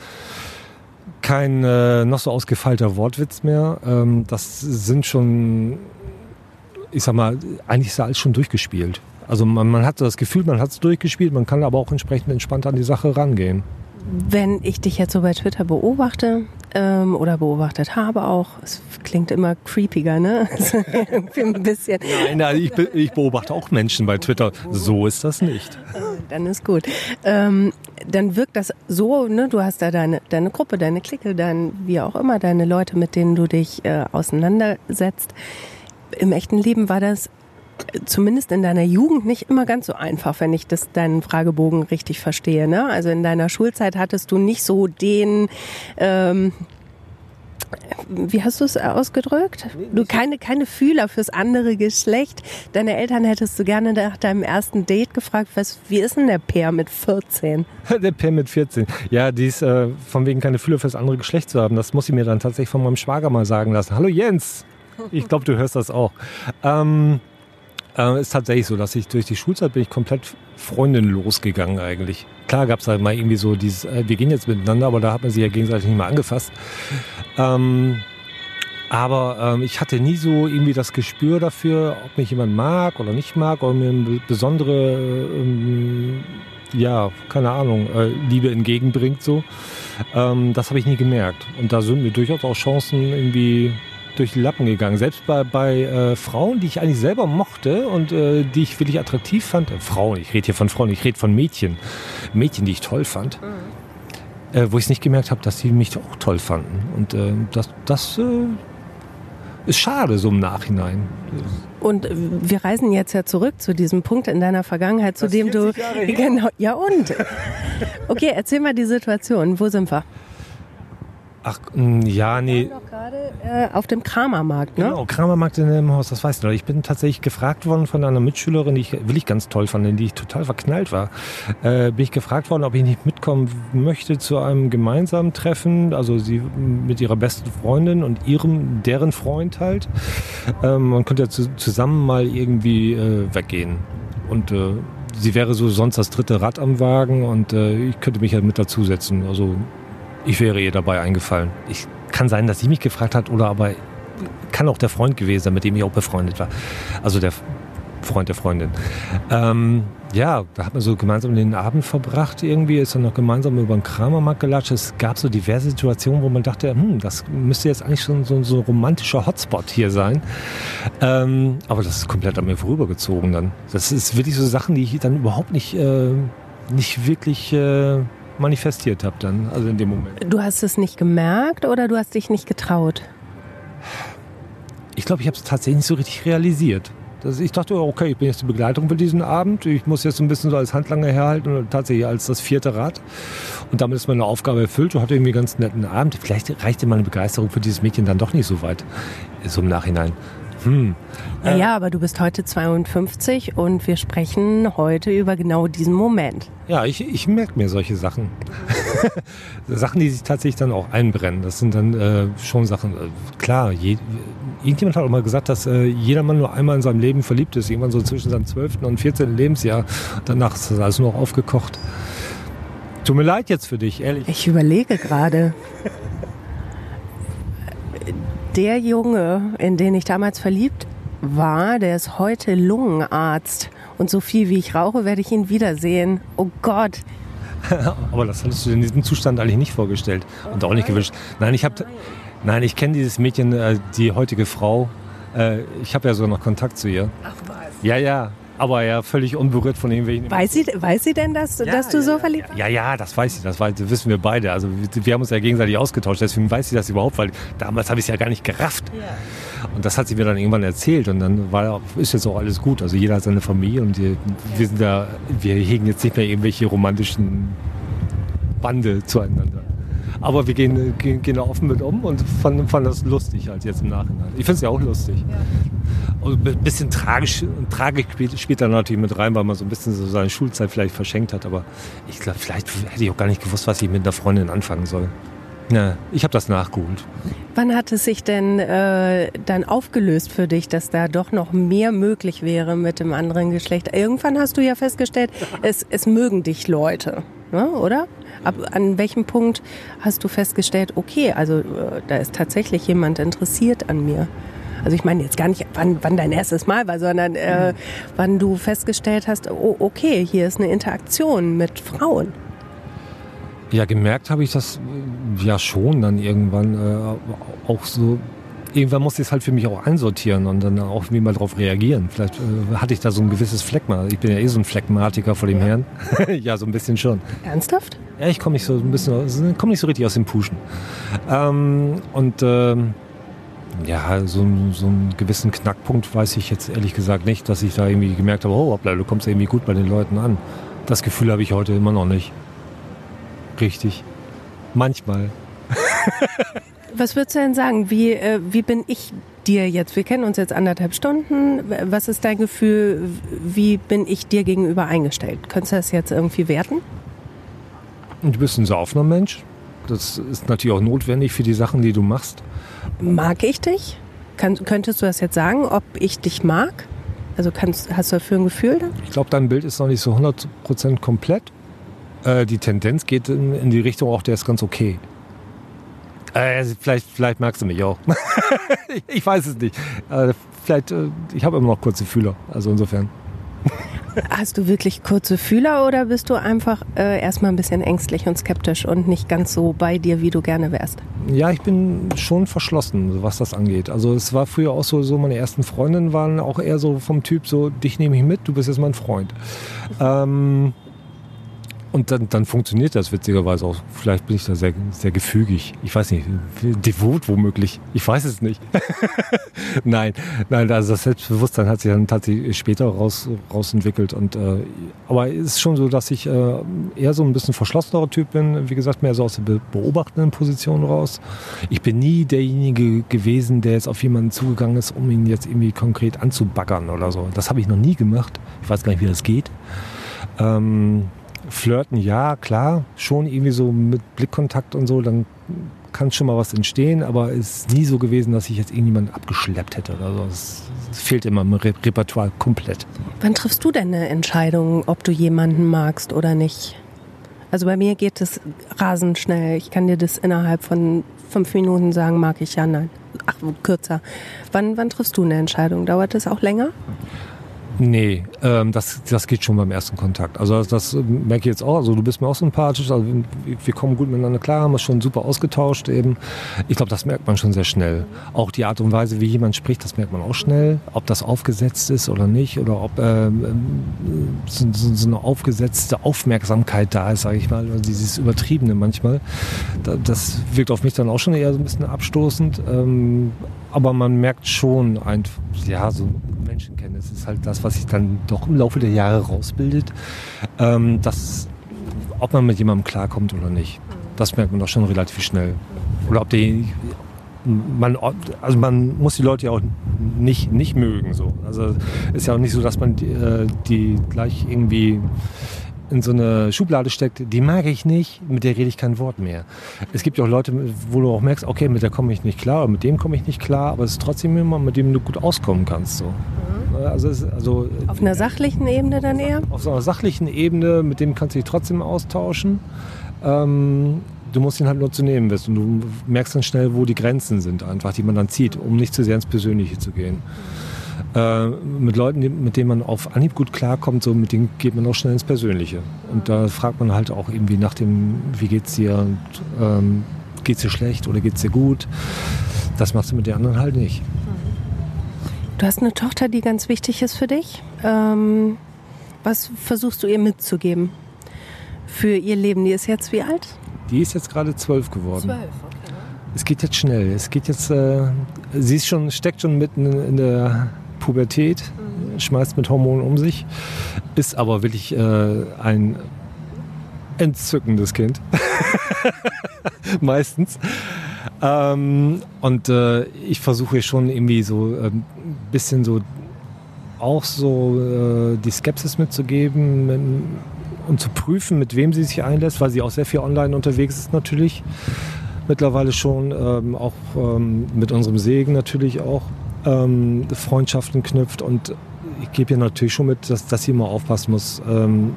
[SPEAKER 2] kein äh, noch so ausgefeilter Wortwitz mehr. Ähm, das sind schon, ich sag mal, eigentlich ist alles schon durchgespielt. Also man, man hat so das Gefühl, man hat es durchgespielt, man kann aber auch entsprechend entspannt an die Sache rangehen.
[SPEAKER 1] Wenn ich dich jetzt so bei Twitter beobachte ähm, oder beobachtet habe auch, es klingt immer creepiger, ne? <laughs>
[SPEAKER 2] Ein bisschen. Nein, nein ich, ich, beobachte auch Menschen bei Twitter. So ist das nicht.
[SPEAKER 1] Dann ist gut. Ähm, dann wirkt das so, ne? Du hast da deine, deine Gruppe, deine Clique, dein, wie auch immer, deine Leute, mit denen du dich äh, auseinandersetzt. Im echten Leben war das zumindest in deiner Jugend nicht immer ganz so einfach, wenn ich das deinen Fragebogen richtig verstehe. Ne? Also in deiner Schulzeit hattest du nicht so den ähm, wie hast du es ausgedrückt? Du keine, keine Fühler fürs andere Geschlecht. Deine Eltern hättest du gerne nach deinem ersten Date gefragt, was, wie ist denn der Peer mit 14? <laughs>
[SPEAKER 2] Der Peer mit 14. Ja, die ist äh, von wegen keine Fühler fürs andere Geschlecht zu haben. Das muss ich mir dann tatsächlich von meinem Schwager mal sagen lassen. Hallo Jens! Ich glaube, du hörst das auch. Ähm, äh, ist tatsächlich so, dass ich durch die Schulzeit bin ich komplett freundenlos gegangen eigentlich. Klar gab es halt mal irgendwie so dieses, äh, wir gehen jetzt miteinander, aber da hat man sich ja gegenseitig nicht mehr angefasst. Ähm, aber ähm, ich hatte nie so irgendwie das Gespür dafür, ob mich jemand mag oder nicht mag oder mir eine besondere, ähm, ja, keine Ahnung, äh, Liebe entgegenbringt so. Ähm, das habe ich nie gemerkt. Und da sind mir durchaus auch Chancen irgendwie durch die Lappen gegangen. Selbst bei, bei äh, Frauen, die ich eigentlich selber mochte und äh, die ich wirklich attraktiv fand. Äh, Frauen, ich rede hier von Frauen, ich rede von Mädchen. Mädchen, die ich toll fand. Mhm. Äh, wo ich es nicht gemerkt habe, dass sie mich auch toll fanden. Und äh, das, das äh, ist schade so im Nachhinein.
[SPEAKER 1] Und wir reisen jetzt ja zurück zu diesem Punkt in deiner Vergangenheit, zu das dem du <laughs> genau ja und okay, erzähl mal die Situation. Wo sind wir?
[SPEAKER 2] Ach, mm, ja, nee.
[SPEAKER 1] Wir gerade äh, auf dem Kramermarkt, ne?
[SPEAKER 2] Genau, Kramermarkt in dem Haus, das weißt du noch. Ich bin tatsächlich gefragt worden von einer Mitschülerin, die ich wirklich ganz toll fand, in die ich total verknallt war. Äh, bin ich gefragt worden, ob ich nicht mitkommen möchte zu einem gemeinsamen Treffen, also sie mit ihrer besten Freundin und ihrem, deren Freund halt. Ähm, man könnte ja zu, zusammen mal irgendwie äh, weggehen. Und äh, sie wäre so sonst das dritte Rad am Wagen und äh, ich könnte mich halt mit dazusetzen. Also ich wäre ihr dabei eingefallen. Ich kann sein, dass sie mich gefragt hat oder aber kann auch der Freund gewesen sein, mit dem ich auch befreundet war. Also der Freund der Freundin. Ähm, ja, da hat man so gemeinsam den Abend verbracht irgendwie, ist dann noch gemeinsam über den Kramermarkt gelatscht. Es gab so diverse Situationen, wo man dachte, hm, das müsste jetzt eigentlich schon so, so ein romantischer Hotspot hier sein. Ähm, aber das ist komplett an mir vorübergezogen dann. Das ist wirklich so Sachen, die ich dann überhaupt nicht, äh, nicht wirklich... Äh, manifestiert habe dann, also in dem Moment.
[SPEAKER 1] Du hast es nicht gemerkt oder du hast dich nicht getraut?
[SPEAKER 2] Ich glaube, ich habe es tatsächlich nicht so richtig realisiert. Das, ich dachte, okay, ich bin jetzt die Begleitung für diesen Abend. Ich muss jetzt ein bisschen so als Handlanger herhalten und tatsächlich als das vierte Rad. Und damit ist meine Aufgabe erfüllt. Du hatte irgendwie einen ganz netten Abend. Vielleicht reichte meine Begeisterung für dieses Mädchen dann doch nicht so weit. So im Nachhinein. Hm.
[SPEAKER 1] Ja, ja, aber du bist heute 52 und wir sprechen heute über genau diesen Moment.
[SPEAKER 2] Ja, ich, ich merke mir solche Sachen. <laughs> Sachen, die sich tatsächlich dann auch einbrennen. Das sind dann äh, schon Sachen, äh, klar, je, irgendjemand hat auch mal gesagt, dass äh, jeder Mann nur einmal in seinem Leben verliebt ist. Irgendwann so zwischen seinem 12. und 14. Lebensjahr. Danach ist das alles nur noch aufgekocht. Tut mir leid jetzt für dich, ehrlich.
[SPEAKER 1] Ich überlege gerade. Der Junge, in den ich damals verliebt war, der ist heute Lungenarzt. Und so viel wie ich rauche, werde ich ihn wiedersehen. Oh Gott. <laughs>
[SPEAKER 2] Aber das hattest du in diesem Zustand eigentlich nicht vorgestellt und auch nicht gewünscht. Nein, ich habe, nein, ich kenne dieses Mädchen, äh, die heutige Frau. Äh, ich habe ja sogar noch Kontakt zu ihr. Ach was? Ja, ja aber ja völlig unberührt von irgendwelchen.
[SPEAKER 1] Weiß sie, weiß sie denn, dass, ja, dass du
[SPEAKER 2] ja,
[SPEAKER 1] so verliebt
[SPEAKER 2] bist? Ja, ja, das weiß sie, das, weiß, das wissen wir beide. Also wir, wir, haben uns ja gegenseitig ausgetauscht, deswegen weiß sie das überhaupt, weil damals habe ich es ja gar nicht gerafft. Ja. Und das hat sie mir dann irgendwann erzählt und dann war, ist jetzt auch alles gut. Also jeder hat seine Familie und wir, wir sind da, wir hegen jetzt nicht mehr irgendwelche romantischen Bande zueinander. Aber wir gehen, gehen, gehen da offen mit um und fanden, fanden das lustig halt jetzt im Nachhinein. Ich finde es ja auch lustig. Ja. Und ein bisschen tragisch, Tragik spielt, spielt da natürlich mit rein, weil man so ein bisschen so seine Schulzeit vielleicht verschenkt hat. Aber ich glaube, vielleicht hätte ich auch gar nicht gewusst, was ich mit einer Freundin anfangen soll. Ja, ich habe das nachgeholt.
[SPEAKER 1] Wann hat es sich denn äh, dann aufgelöst für dich, dass da doch noch mehr möglich wäre mit dem anderen Geschlecht? Irgendwann hast du ja festgestellt, es, es mögen dich Leute, ne, oder? Ab, an welchem Punkt hast du festgestellt, okay, also äh, da ist tatsächlich jemand interessiert an mir? Also ich meine jetzt gar nicht, wann, wann dein erstes Mal war, sondern äh, wann du festgestellt hast, oh, okay, hier ist eine Interaktion mit Frauen.
[SPEAKER 2] Ja, gemerkt habe ich das äh, ja schon dann irgendwann äh, auch so. Irgendwann musste ich es halt für mich auch einsortieren und dann auch irgendwie mal darauf reagieren. Vielleicht äh, hatte ich da so ein gewisses Phlegma. Ich bin ja eh so ein Phlegmatiker vor dem ja. Herrn. <laughs> ja, so ein bisschen schon.
[SPEAKER 1] Ernsthaft?
[SPEAKER 2] Ja, ich komme nicht so ein bisschen, komme nicht so richtig aus dem Puschen. Ähm, und ähm, ja, so, so einen gewissen Knackpunkt weiß ich jetzt ehrlich gesagt nicht, dass ich da irgendwie gemerkt habe, oh, hoppla, du kommst irgendwie gut bei den Leuten an. Das Gefühl habe ich heute immer noch nicht. Richtig. Manchmal. <laughs>
[SPEAKER 1] Was würdest du denn sagen? Wie, äh, wie bin ich dir jetzt? Wir kennen uns jetzt anderthalb Stunden. Was ist dein Gefühl? Wie bin ich dir gegenüber eingestellt? Könntest du das jetzt irgendwie werten?
[SPEAKER 2] Du bist ein saufender Mensch. Das ist natürlich auch notwendig für die Sachen, die du machst.
[SPEAKER 1] Mag ich dich? Kann, könntest du das jetzt sagen, ob ich dich mag? Also kannst, hast du dafür ein Gefühl? Dann?
[SPEAKER 2] Ich glaube, dein Bild ist noch nicht so 100% komplett. Äh, die Tendenz geht in, in, die Richtung, auch der ist ganz okay. Äh, vielleicht, vielleicht magst du mich auch. <laughs> ich weiß es nicht. Äh, vielleicht, äh, ich habe immer noch kurze Fühler. Also insofern.
[SPEAKER 1] Hast du wirklich kurze Fühler oder bist du einfach äh, erstmal ein bisschen ängstlich und skeptisch und nicht ganz so bei dir, wie du gerne wärst?
[SPEAKER 2] Ja, ich bin schon verschlossen, was das angeht. Also es war früher auch so, so meine ersten Freundinnen waren auch eher so vom Typ so, dich nehme ich mit, du bist jetzt mein Freund. Ähm, Und dann, dann funktioniert das witzigerweise auch. Vielleicht bin ich da sehr, sehr gefügig. Ich weiß nicht, devot womöglich. Ich weiß es nicht. <laughs> nein, nein, also das Selbstbewusstsein hat sich dann tatsächlich später raus, rausentwickelt. Und, äh, aber es ist schon so, dass ich äh, eher so ein bisschen verschlossener Typ bin. Wie gesagt, mehr so aus der beobachtenden Position raus. Ich bin nie derjenige gewesen, der jetzt auf jemanden zugegangen ist, um ihn jetzt irgendwie konkret anzubaggern oder so. Das habe ich noch nie gemacht. Ich weiß gar nicht, wie das geht. Ähm, Flirten, ja, klar, schon irgendwie so mit Blickkontakt und so, dann kann schon mal was entstehen, aber es ist nie so gewesen, dass ich jetzt irgendjemanden abgeschleppt hätte oder so. Es, fehlt immer im Re Repertoire komplett.
[SPEAKER 1] Wann triffst du denn eine Entscheidung, ob du jemanden magst oder nicht? Also bei mir geht es rasend schnell. Ich kann dir das innerhalb von fünf Minuten sagen, mag ich ja, nein. Ach, kürzer. Wann, wann triffst du eine Entscheidung? Dauert das auch länger?
[SPEAKER 2] Nee, ähm, das, das geht schon beim ersten Kontakt. Also das, das merke ich jetzt auch. Also du bist mir auch sympathisch. Also wir kommen gut miteinander klar, haben uns schon super ausgetauscht eben. Ich glaube, das merkt man schon sehr schnell. Auch die Art und Weise, wie jemand spricht, das merkt man auch schnell. Ob das aufgesetzt ist oder nicht oder ob ähm, so, so, eine aufgesetzte Aufmerksamkeit da ist, sage ich mal. Also dieses Übertriebene manchmal. Das wirkt auf mich dann auch schon eher so ein bisschen abstoßend. Ähm, aber man merkt schon, ein, ja, so Menschenkenntnis ist halt das, was sich dann doch im Laufe der Jahre rausbildet, ähm, dass, ob man mit jemandem klarkommt oder nicht. Das merkt man doch schon relativ schnell. Oder ob die, man, also man muss die Leute ja auch nicht, nicht mögen. So. Also ist ja auch nicht so, dass man die, äh, die gleich irgendwie in so eine Schublade steckt, die mag ich nicht, mit der rede ich kein Wort mehr. Es gibt ja auch Leute, wo du auch merkst, okay, mit der komme ich nicht klar, mit dem komme ich nicht klar, aber es ist trotzdem jemand, mit dem du gut auskommen kannst. So. Mhm. Also, also,
[SPEAKER 1] auf einer sachlichen Ebene dann eher?
[SPEAKER 2] Auf so einer sachlichen Ebene, mit dem kannst du dich trotzdem austauschen. Ähm, du musst ihn halt nur zu nehmen wissen. Und du merkst dann schnell, wo die Grenzen sind, einfach, die man dann zieht, um nicht zu sehr ins Persönliche zu gehen. Mhm äh, mit Leuten, mit denen man auf Anhieb gut klarkommt, so mit denen geht man auch schnell ins Persönliche. Und da fragt man halt auch irgendwie nach dem, wie geht's dir und ähm, geht's dir schlecht oder geht's dir gut. Das machst du mit den anderen halt nicht.
[SPEAKER 1] Du hast eine Tochter, die ganz wichtig ist für dich. Ähm, was versuchst du ihr mitzugeben für ihr Leben? Die ist jetzt wie alt?
[SPEAKER 2] Die ist jetzt gerade zwölf geworden.
[SPEAKER 1] Zwölf, okay.
[SPEAKER 2] Es geht jetzt schnell. Es geht jetzt. Äh, sie ist schon, steckt schon mitten in der Pubertät, schmeißt mit Hormonen um sich, ist aber wirklich äh, ein entzückendes Kind. <laughs> Meistens. Ähm, und äh, ich versuche schon irgendwie so ein ähm, bisschen so auch so äh, die Skepsis mitzugeben mit, und zu prüfen, mit wem sie sich einlässt, weil sie auch sehr viel online unterwegs ist natürlich. Mittlerweile schon, ähm, auch ähm, mit unserem Segen natürlich auch ähm, Freundschaften knüpft. Und ich gebe ihr natürlich schon mit, dass, dass sie immer aufpassen muss, ähm,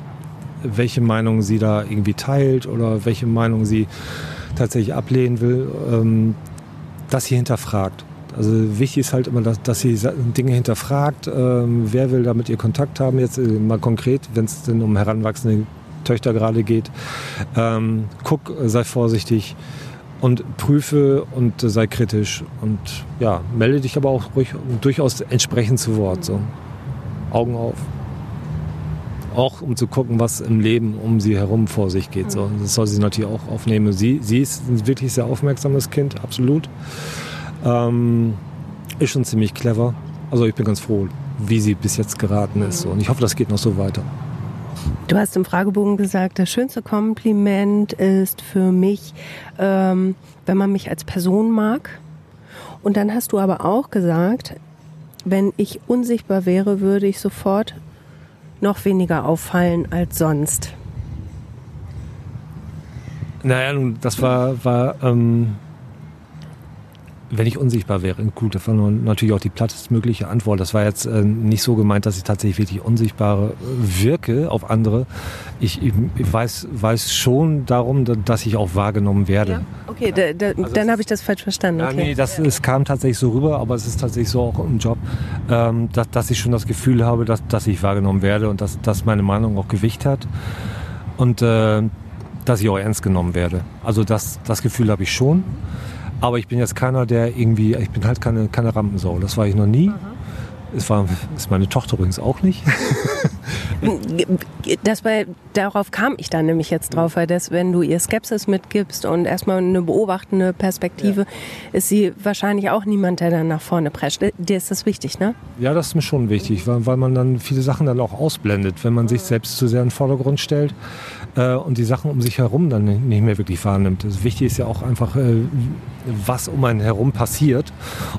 [SPEAKER 2] welche Meinung sie da irgendwie teilt oder welche Meinung sie tatsächlich ablehnen will, ähm, dass sie hinterfragt. Also wichtig ist halt immer, dass, dass sie Dinge hinterfragt. Ähm, wer will da mit ihr Kontakt haben? Jetzt äh, mal konkret, wenn es denn um heranwachsende Töchter gerade geht. Ähm, guck, sei vorsichtig und prüfe und sei kritisch und ja, melde dich aber auch ruhig durchaus entsprechend zu Wort. So. Augen auf. Auch um zu gucken, was im Leben um sie herum vor sich geht. So. Das soll sie natürlich auch aufnehmen. Sie, sie ist ein wirklich sehr aufmerksames Kind, absolut. Ähm, ist schon ziemlich clever. Also ich bin ganz froh, wie sie bis jetzt geraten ist. So. Und ich hoffe, das geht noch so weiter.
[SPEAKER 1] Du hast im Fragebogen gesagt, das schönste Kompliment ist für mich, ähm, wenn man mich als Person mag. Und dann hast du aber auch gesagt, wenn ich unsichtbar wäre, würde ich sofort noch weniger auffallen als sonst.
[SPEAKER 2] Naja, das war, war ähm, wenn ich unsichtbar wäre, gut, das war natürlich auch die plattestmögliche Antwort. Das war jetzt äh, nicht so gemeint, dass ich tatsächlich wirklich unsichtbar wirke auf andere. Ich, ich, ich weiß, weiß schon darum, dass ich auch wahrgenommen werde. Ja?
[SPEAKER 1] Okay, da, da, also dann habe ich das falsch verstanden. Okay.
[SPEAKER 2] Ja, nee, das, es kam tatsächlich so rüber, aber es ist tatsächlich so auch im Job, ähm, dass, dass ich schon das Gefühl habe, dass, dass ich wahrgenommen werde und dass, dass meine Meinung auch Gewicht hat. Und äh, dass ich auch ernst genommen werde. Also das, das Gefühl habe ich schon. Aber ich bin jetzt keiner, der irgendwie, ich bin halt keine, keine Rampensau. Das war ich noch nie. Es war ist meine Tochter übrigens auch nicht. <laughs>
[SPEAKER 1] das bei, darauf kam ich dann nämlich jetzt drauf, weil das, wenn du ihr Skepsis mitgibst und erstmal eine beobachtende Perspektive, ja. ist sie wahrscheinlich auch niemand, der dann nach vorne prescht. Dir ist das wichtig, ne?
[SPEAKER 2] Ja, das ist mir schon wichtig, weil, weil man dann viele Sachen dann auch ausblendet, wenn man sich selbst zu sehr in den Vordergrund stellt äh, und die Sachen um sich herum dann nicht mehr wirklich wahrnimmt. Das Wichtige ist ja auch einfach, äh, was um einen herum passiert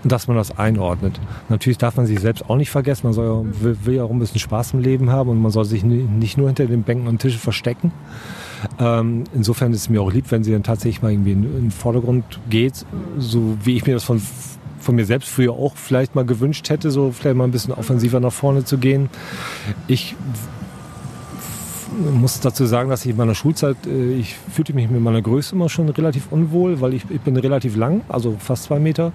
[SPEAKER 2] und dass man das einordnet. Natürlich darf man sich selbst auch nicht vergessen, man soll ja, will, will ja auch ein bisschen Spaß im Leben haben und man soll sich nicht nur hinter den Bänken und Tischen verstecken. Ähm, insofern ist es mir auch lieb, wenn sie dann tatsächlich mal irgendwie in, in den Vordergrund geht, so wie ich mir das von von mir selbst früher auch vielleicht mal gewünscht hätte, so vielleicht mal ein bisschen offensiver nach vorne zu gehen. Ich muss dazu sagen, dass ich in meiner Schulzeit, äh, ich fühlte mich mit meiner Größe immer schon relativ unwohl, weil ich, ich bin relativ lang, also fast zwei Meter,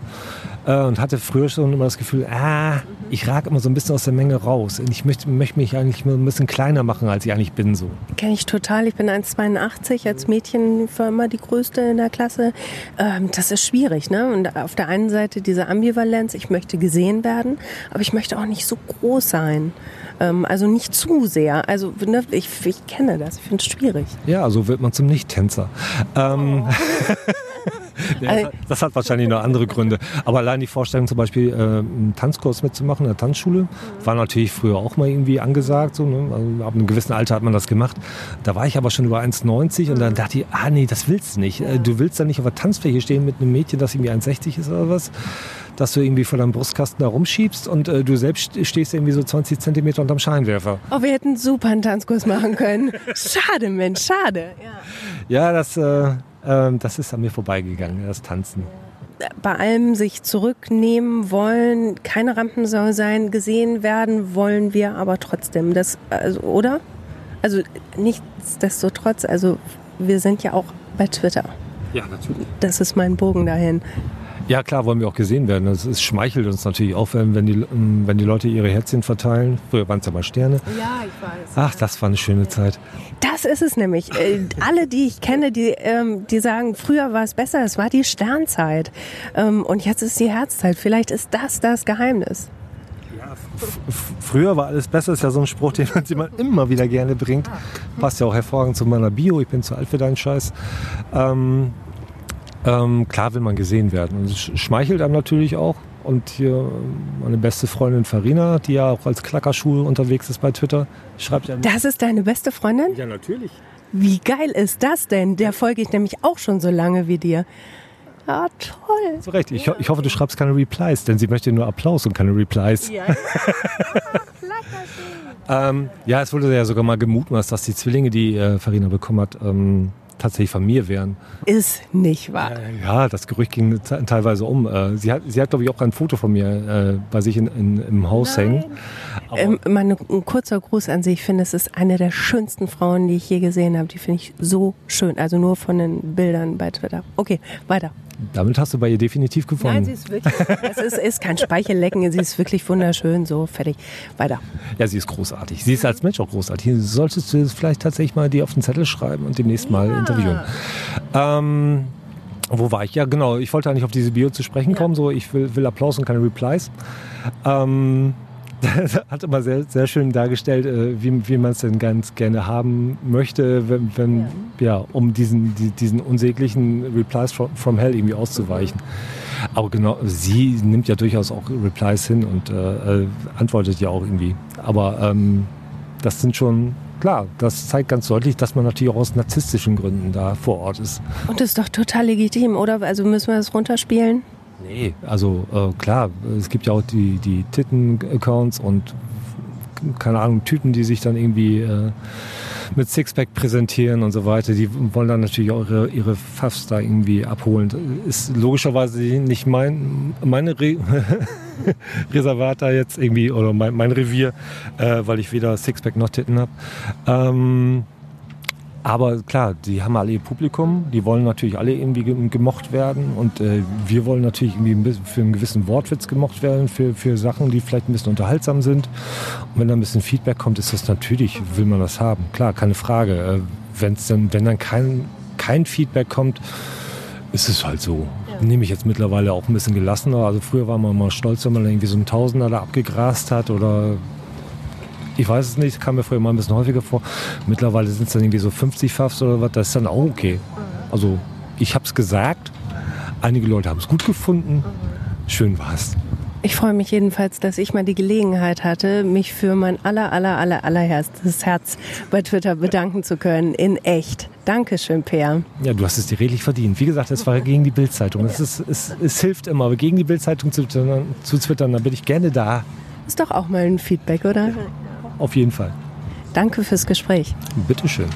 [SPEAKER 2] äh, und hatte früher schon immer das Gefühl, ah, ich rage immer so ein bisschen aus der Menge raus. Und ich möchte, möchte mich eigentlich ein bisschen kleiner machen, als ich eigentlich bin. So.
[SPEAKER 1] Kenne ich total. Ich bin 1,82. Als Mädchen war immer die Größte in der Klasse. Ähm, das ist schwierig. Ne? Und auf der einen Seite diese Ambivalenz, ich möchte gesehen werden, aber ich möchte auch nicht so groß sein. Ähm, also nicht zu sehr. Also ne, ich, ich kenne das, ich finde es schwierig.
[SPEAKER 2] Ja, so wird man zum Nicht-Tänzer. Ähm, oh. <laughs> ja, das hat wahrscheinlich noch andere Gründe. Aber allein die Vorstellung zum Beispiel, äh, einen Tanzkurs mitzumachen in der Tanzschule, war natürlich früher auch mal irgendwie angesagt. So, ne? also, ab einem gewissen Alter hat man das gemacht. Da war ich aber schon über 1,90 und dann dachte ich, ah nee, das willst du nicht. Äh, du willst dann nicht auf der Tanzfläche stehen mit einem Mädchen, das irgendwie 1,60 ist oder was dass du irgendwie vor deinem Brustkasten da rumschiebst und äh, du selbst stehst irgendwie so 20 Zentimeter unterm Scheinwerfer.
[SPEAKER 1] Oh, wir hätten super einen Tanzkurs machen können. <laughs> schade, Mensch, schade.
[SPEAKER 2] Ja, ja das, äh, das ist an mir vorbeigegangen, das Tanzen
[SPEAKER 1] bei allem sich zurücknehmen wollen, keine Rampensau sein, gesehen werden wollen wir aber trotzdem. Das, also, oder? Also nichtsdestotrotz, also wir sind ja auch bei Twitter.
[SPEAKER 2] Ja, natürlich.
[SPEAKER 1] Das ist mein Bogen dahin.
[SPEAKER 2] Ja, klar, wollen wir auch gesehen werden. Es schmeichelt uns natürlich auch, wenn die, ähm, wenn die Leute ihre Herzchen verteilen. Früher waren es ja mal Sterne.
[SPEAKER 1] Ja, ich weiß.
[SPEAKER 2] Ach, das war eine schöne Zeit.
[SPEAKER 1] Das ist es nämlich. Äh, alle, die ich kenne, die, ähm, die sagen, früher war es besser, es war die Sternzeit. Ähm, und jetzt ist die Herzzeit. Vielleicht ist das das Geheimnis.
[SPEAKER 2] Ja, früher war alles besser, ist ja so ein Spruch, den man immer wieder gerne bringt. Passt ja auch hervorragend zu meiner Bio, ich bin zu alt für deinen Scheiß. Ähm, ähm, klar will man gesehen werden. Und es schmeichelt einem natürlich auch. Und hier meine beste Freundin Farina, die ja auch als Klackerschuh unterwegs ist bei Twitter, schreibt ja.
[SPEAKER 1] Das ist deine beste Freundin?
[SPEAKER 2] Ja, natürlich.
[SPEAKER 1] Wie geil ist das denn? Der folge ich nämlich auch schon so lange wie dir. Ja, toll.
[SPEAKER 2] Zu Recht. Ich, ich hoffe, du schreibst keine Replies, denn sie möchte nur Applaus und keine Replies. Ja, <laughs> ähm, ja es wurde ja sogar mal gemutmaßt, dass die Zwillinge, die äh, Farina bekommen hat, ähm, tatsächlich von mir wären.
[SPEAKER 1] Ist nicht wahr.
[SPEAKER 2] Ja, das Gerücht ging teilweise um. Äh, sie hat, sie hat glaube ich, auch ein Foto von mir äh, bei sich in, in, im Haus Nein. hängen.
[SPEAKER 1] Ähm, meine, ein kurzer Gruß an Sie. Ich finde, es ist eine der schönsten Frauen, die ich je gesehen habe. Die finde ich so schön. Also nur von den Bildern bei Twitter. Okay, weiter.
[SPEAKER 2] Damit hast du bei ihr definitiv gewonnen. Nein,
[SPEAKER 1] sie ist wirklich, es ist, ist kein Speichellecken, sie ist wirklich wunderschön, so fertig. Weiter.
[SPEAKER 2] Ja, sie ist großartig. Sie ist als Mensch auch großartig. Solltest du vielleicht tatsächlich mal die auf den Zettel schreiben und demnächst mal ja. Interviewen. Ähm, wo war ich? Ja, genau. Ich wollte eigentlich auf diese Bio zu sprechen ja. kommen. So, ich will, will Applaus und keine Replies. Ähm, <laughs> hat immer sehr, sehr schön dargestellt, äh, wie, wie man es denn ganz gerne haben möchte, wenn, wenn ja. ja. um diesen, die, diesen unsäglichen Replies from, from, Hell irgendwie auszuweichen. Aber genau, sie nimmt ja durchaus auch Replies hin und äh, äh, antwortet ja auch irgendwie. Aber ähm, das sind schon klar, das zeigt ganz deutlich, dass man natürlich auch aus narzisstischen Gründen da vor Ort ist.
[SPEAKER 1] Und das ist doch total legitim, oder? Also müssen wir das runterspielen?
[SPEAKER 2] Nee, also äh, klar, es gibt ja auch die, die Titten-Accounts und keine Ahnung, Typen, die sich dann irgendwie äh, mit Sixpack präsentieren und so weiter. Die wollen dann natürlich auch ihre, ihre Pfaffs da irgendwie abholen. Ist logischerweise nicht mein, meine Re <laughs> Reservat da jetzt irgendwie oder mein, mein Revier, äh, weil ich weder Sixpack noch Titten habe. Ähm, aber klar, die haben alle ihr Publikum, die wollen natürlich alle irgendwie gemocht werden und äh, wir wollen natürlich irgendwie für einen gewissen Wortwitz gemocht werden, für, für Sachen, die vielleicht ein bisschen unterhaltsam sind. Und wenn da ein bisschen Feedback kommt, ist das natürlich, will man das haben. Klar, keine Frage. Äh, wenn's dann, wenn dann kein, kein Feedback kommt, ist es halt so. Ja. Nehme ich jetzt mittlerweile auch ein bisschen gelassener. Also früher war man mal stolz, wenn man irgendwie so einen Tausender da abgegrast hat oder Ich weiß es nicht, kam mir früher mal ein bisschen häufiger vor. Mittlerweile sind es dann irgendwie so 50 Fafs oder was, das ist dann auch okay. Also ich habe es gesagt, einige Leute haben es gut gefunden, schön war es.
[SPEAKER 1] Ich freue mich jedenfalls, dass ich mal die Gelegenheit hatte, mich für mein aller, aller, aller, allerherztes Herz bei Twitter bedanken zu können. In echt. Dankeschön, Peer.
[SPEAKER 2] Ja, du hast es dir redlich verdient. Wie gesagt, es war gegen die Bildzeitung. Es, ist, es, es hilft immer, aber gegen die Bildzeitung zu, zu twittern, da bin ich gerne da.
[SPEAKER 1] Ist doch auch mal ein Feedback, oder? Ja,
[SPEAKER 2] auf jeden Fall.
[SPEAKER 1] Danke fürs Gespräch.
[SPEAKER 2] Bitteschön.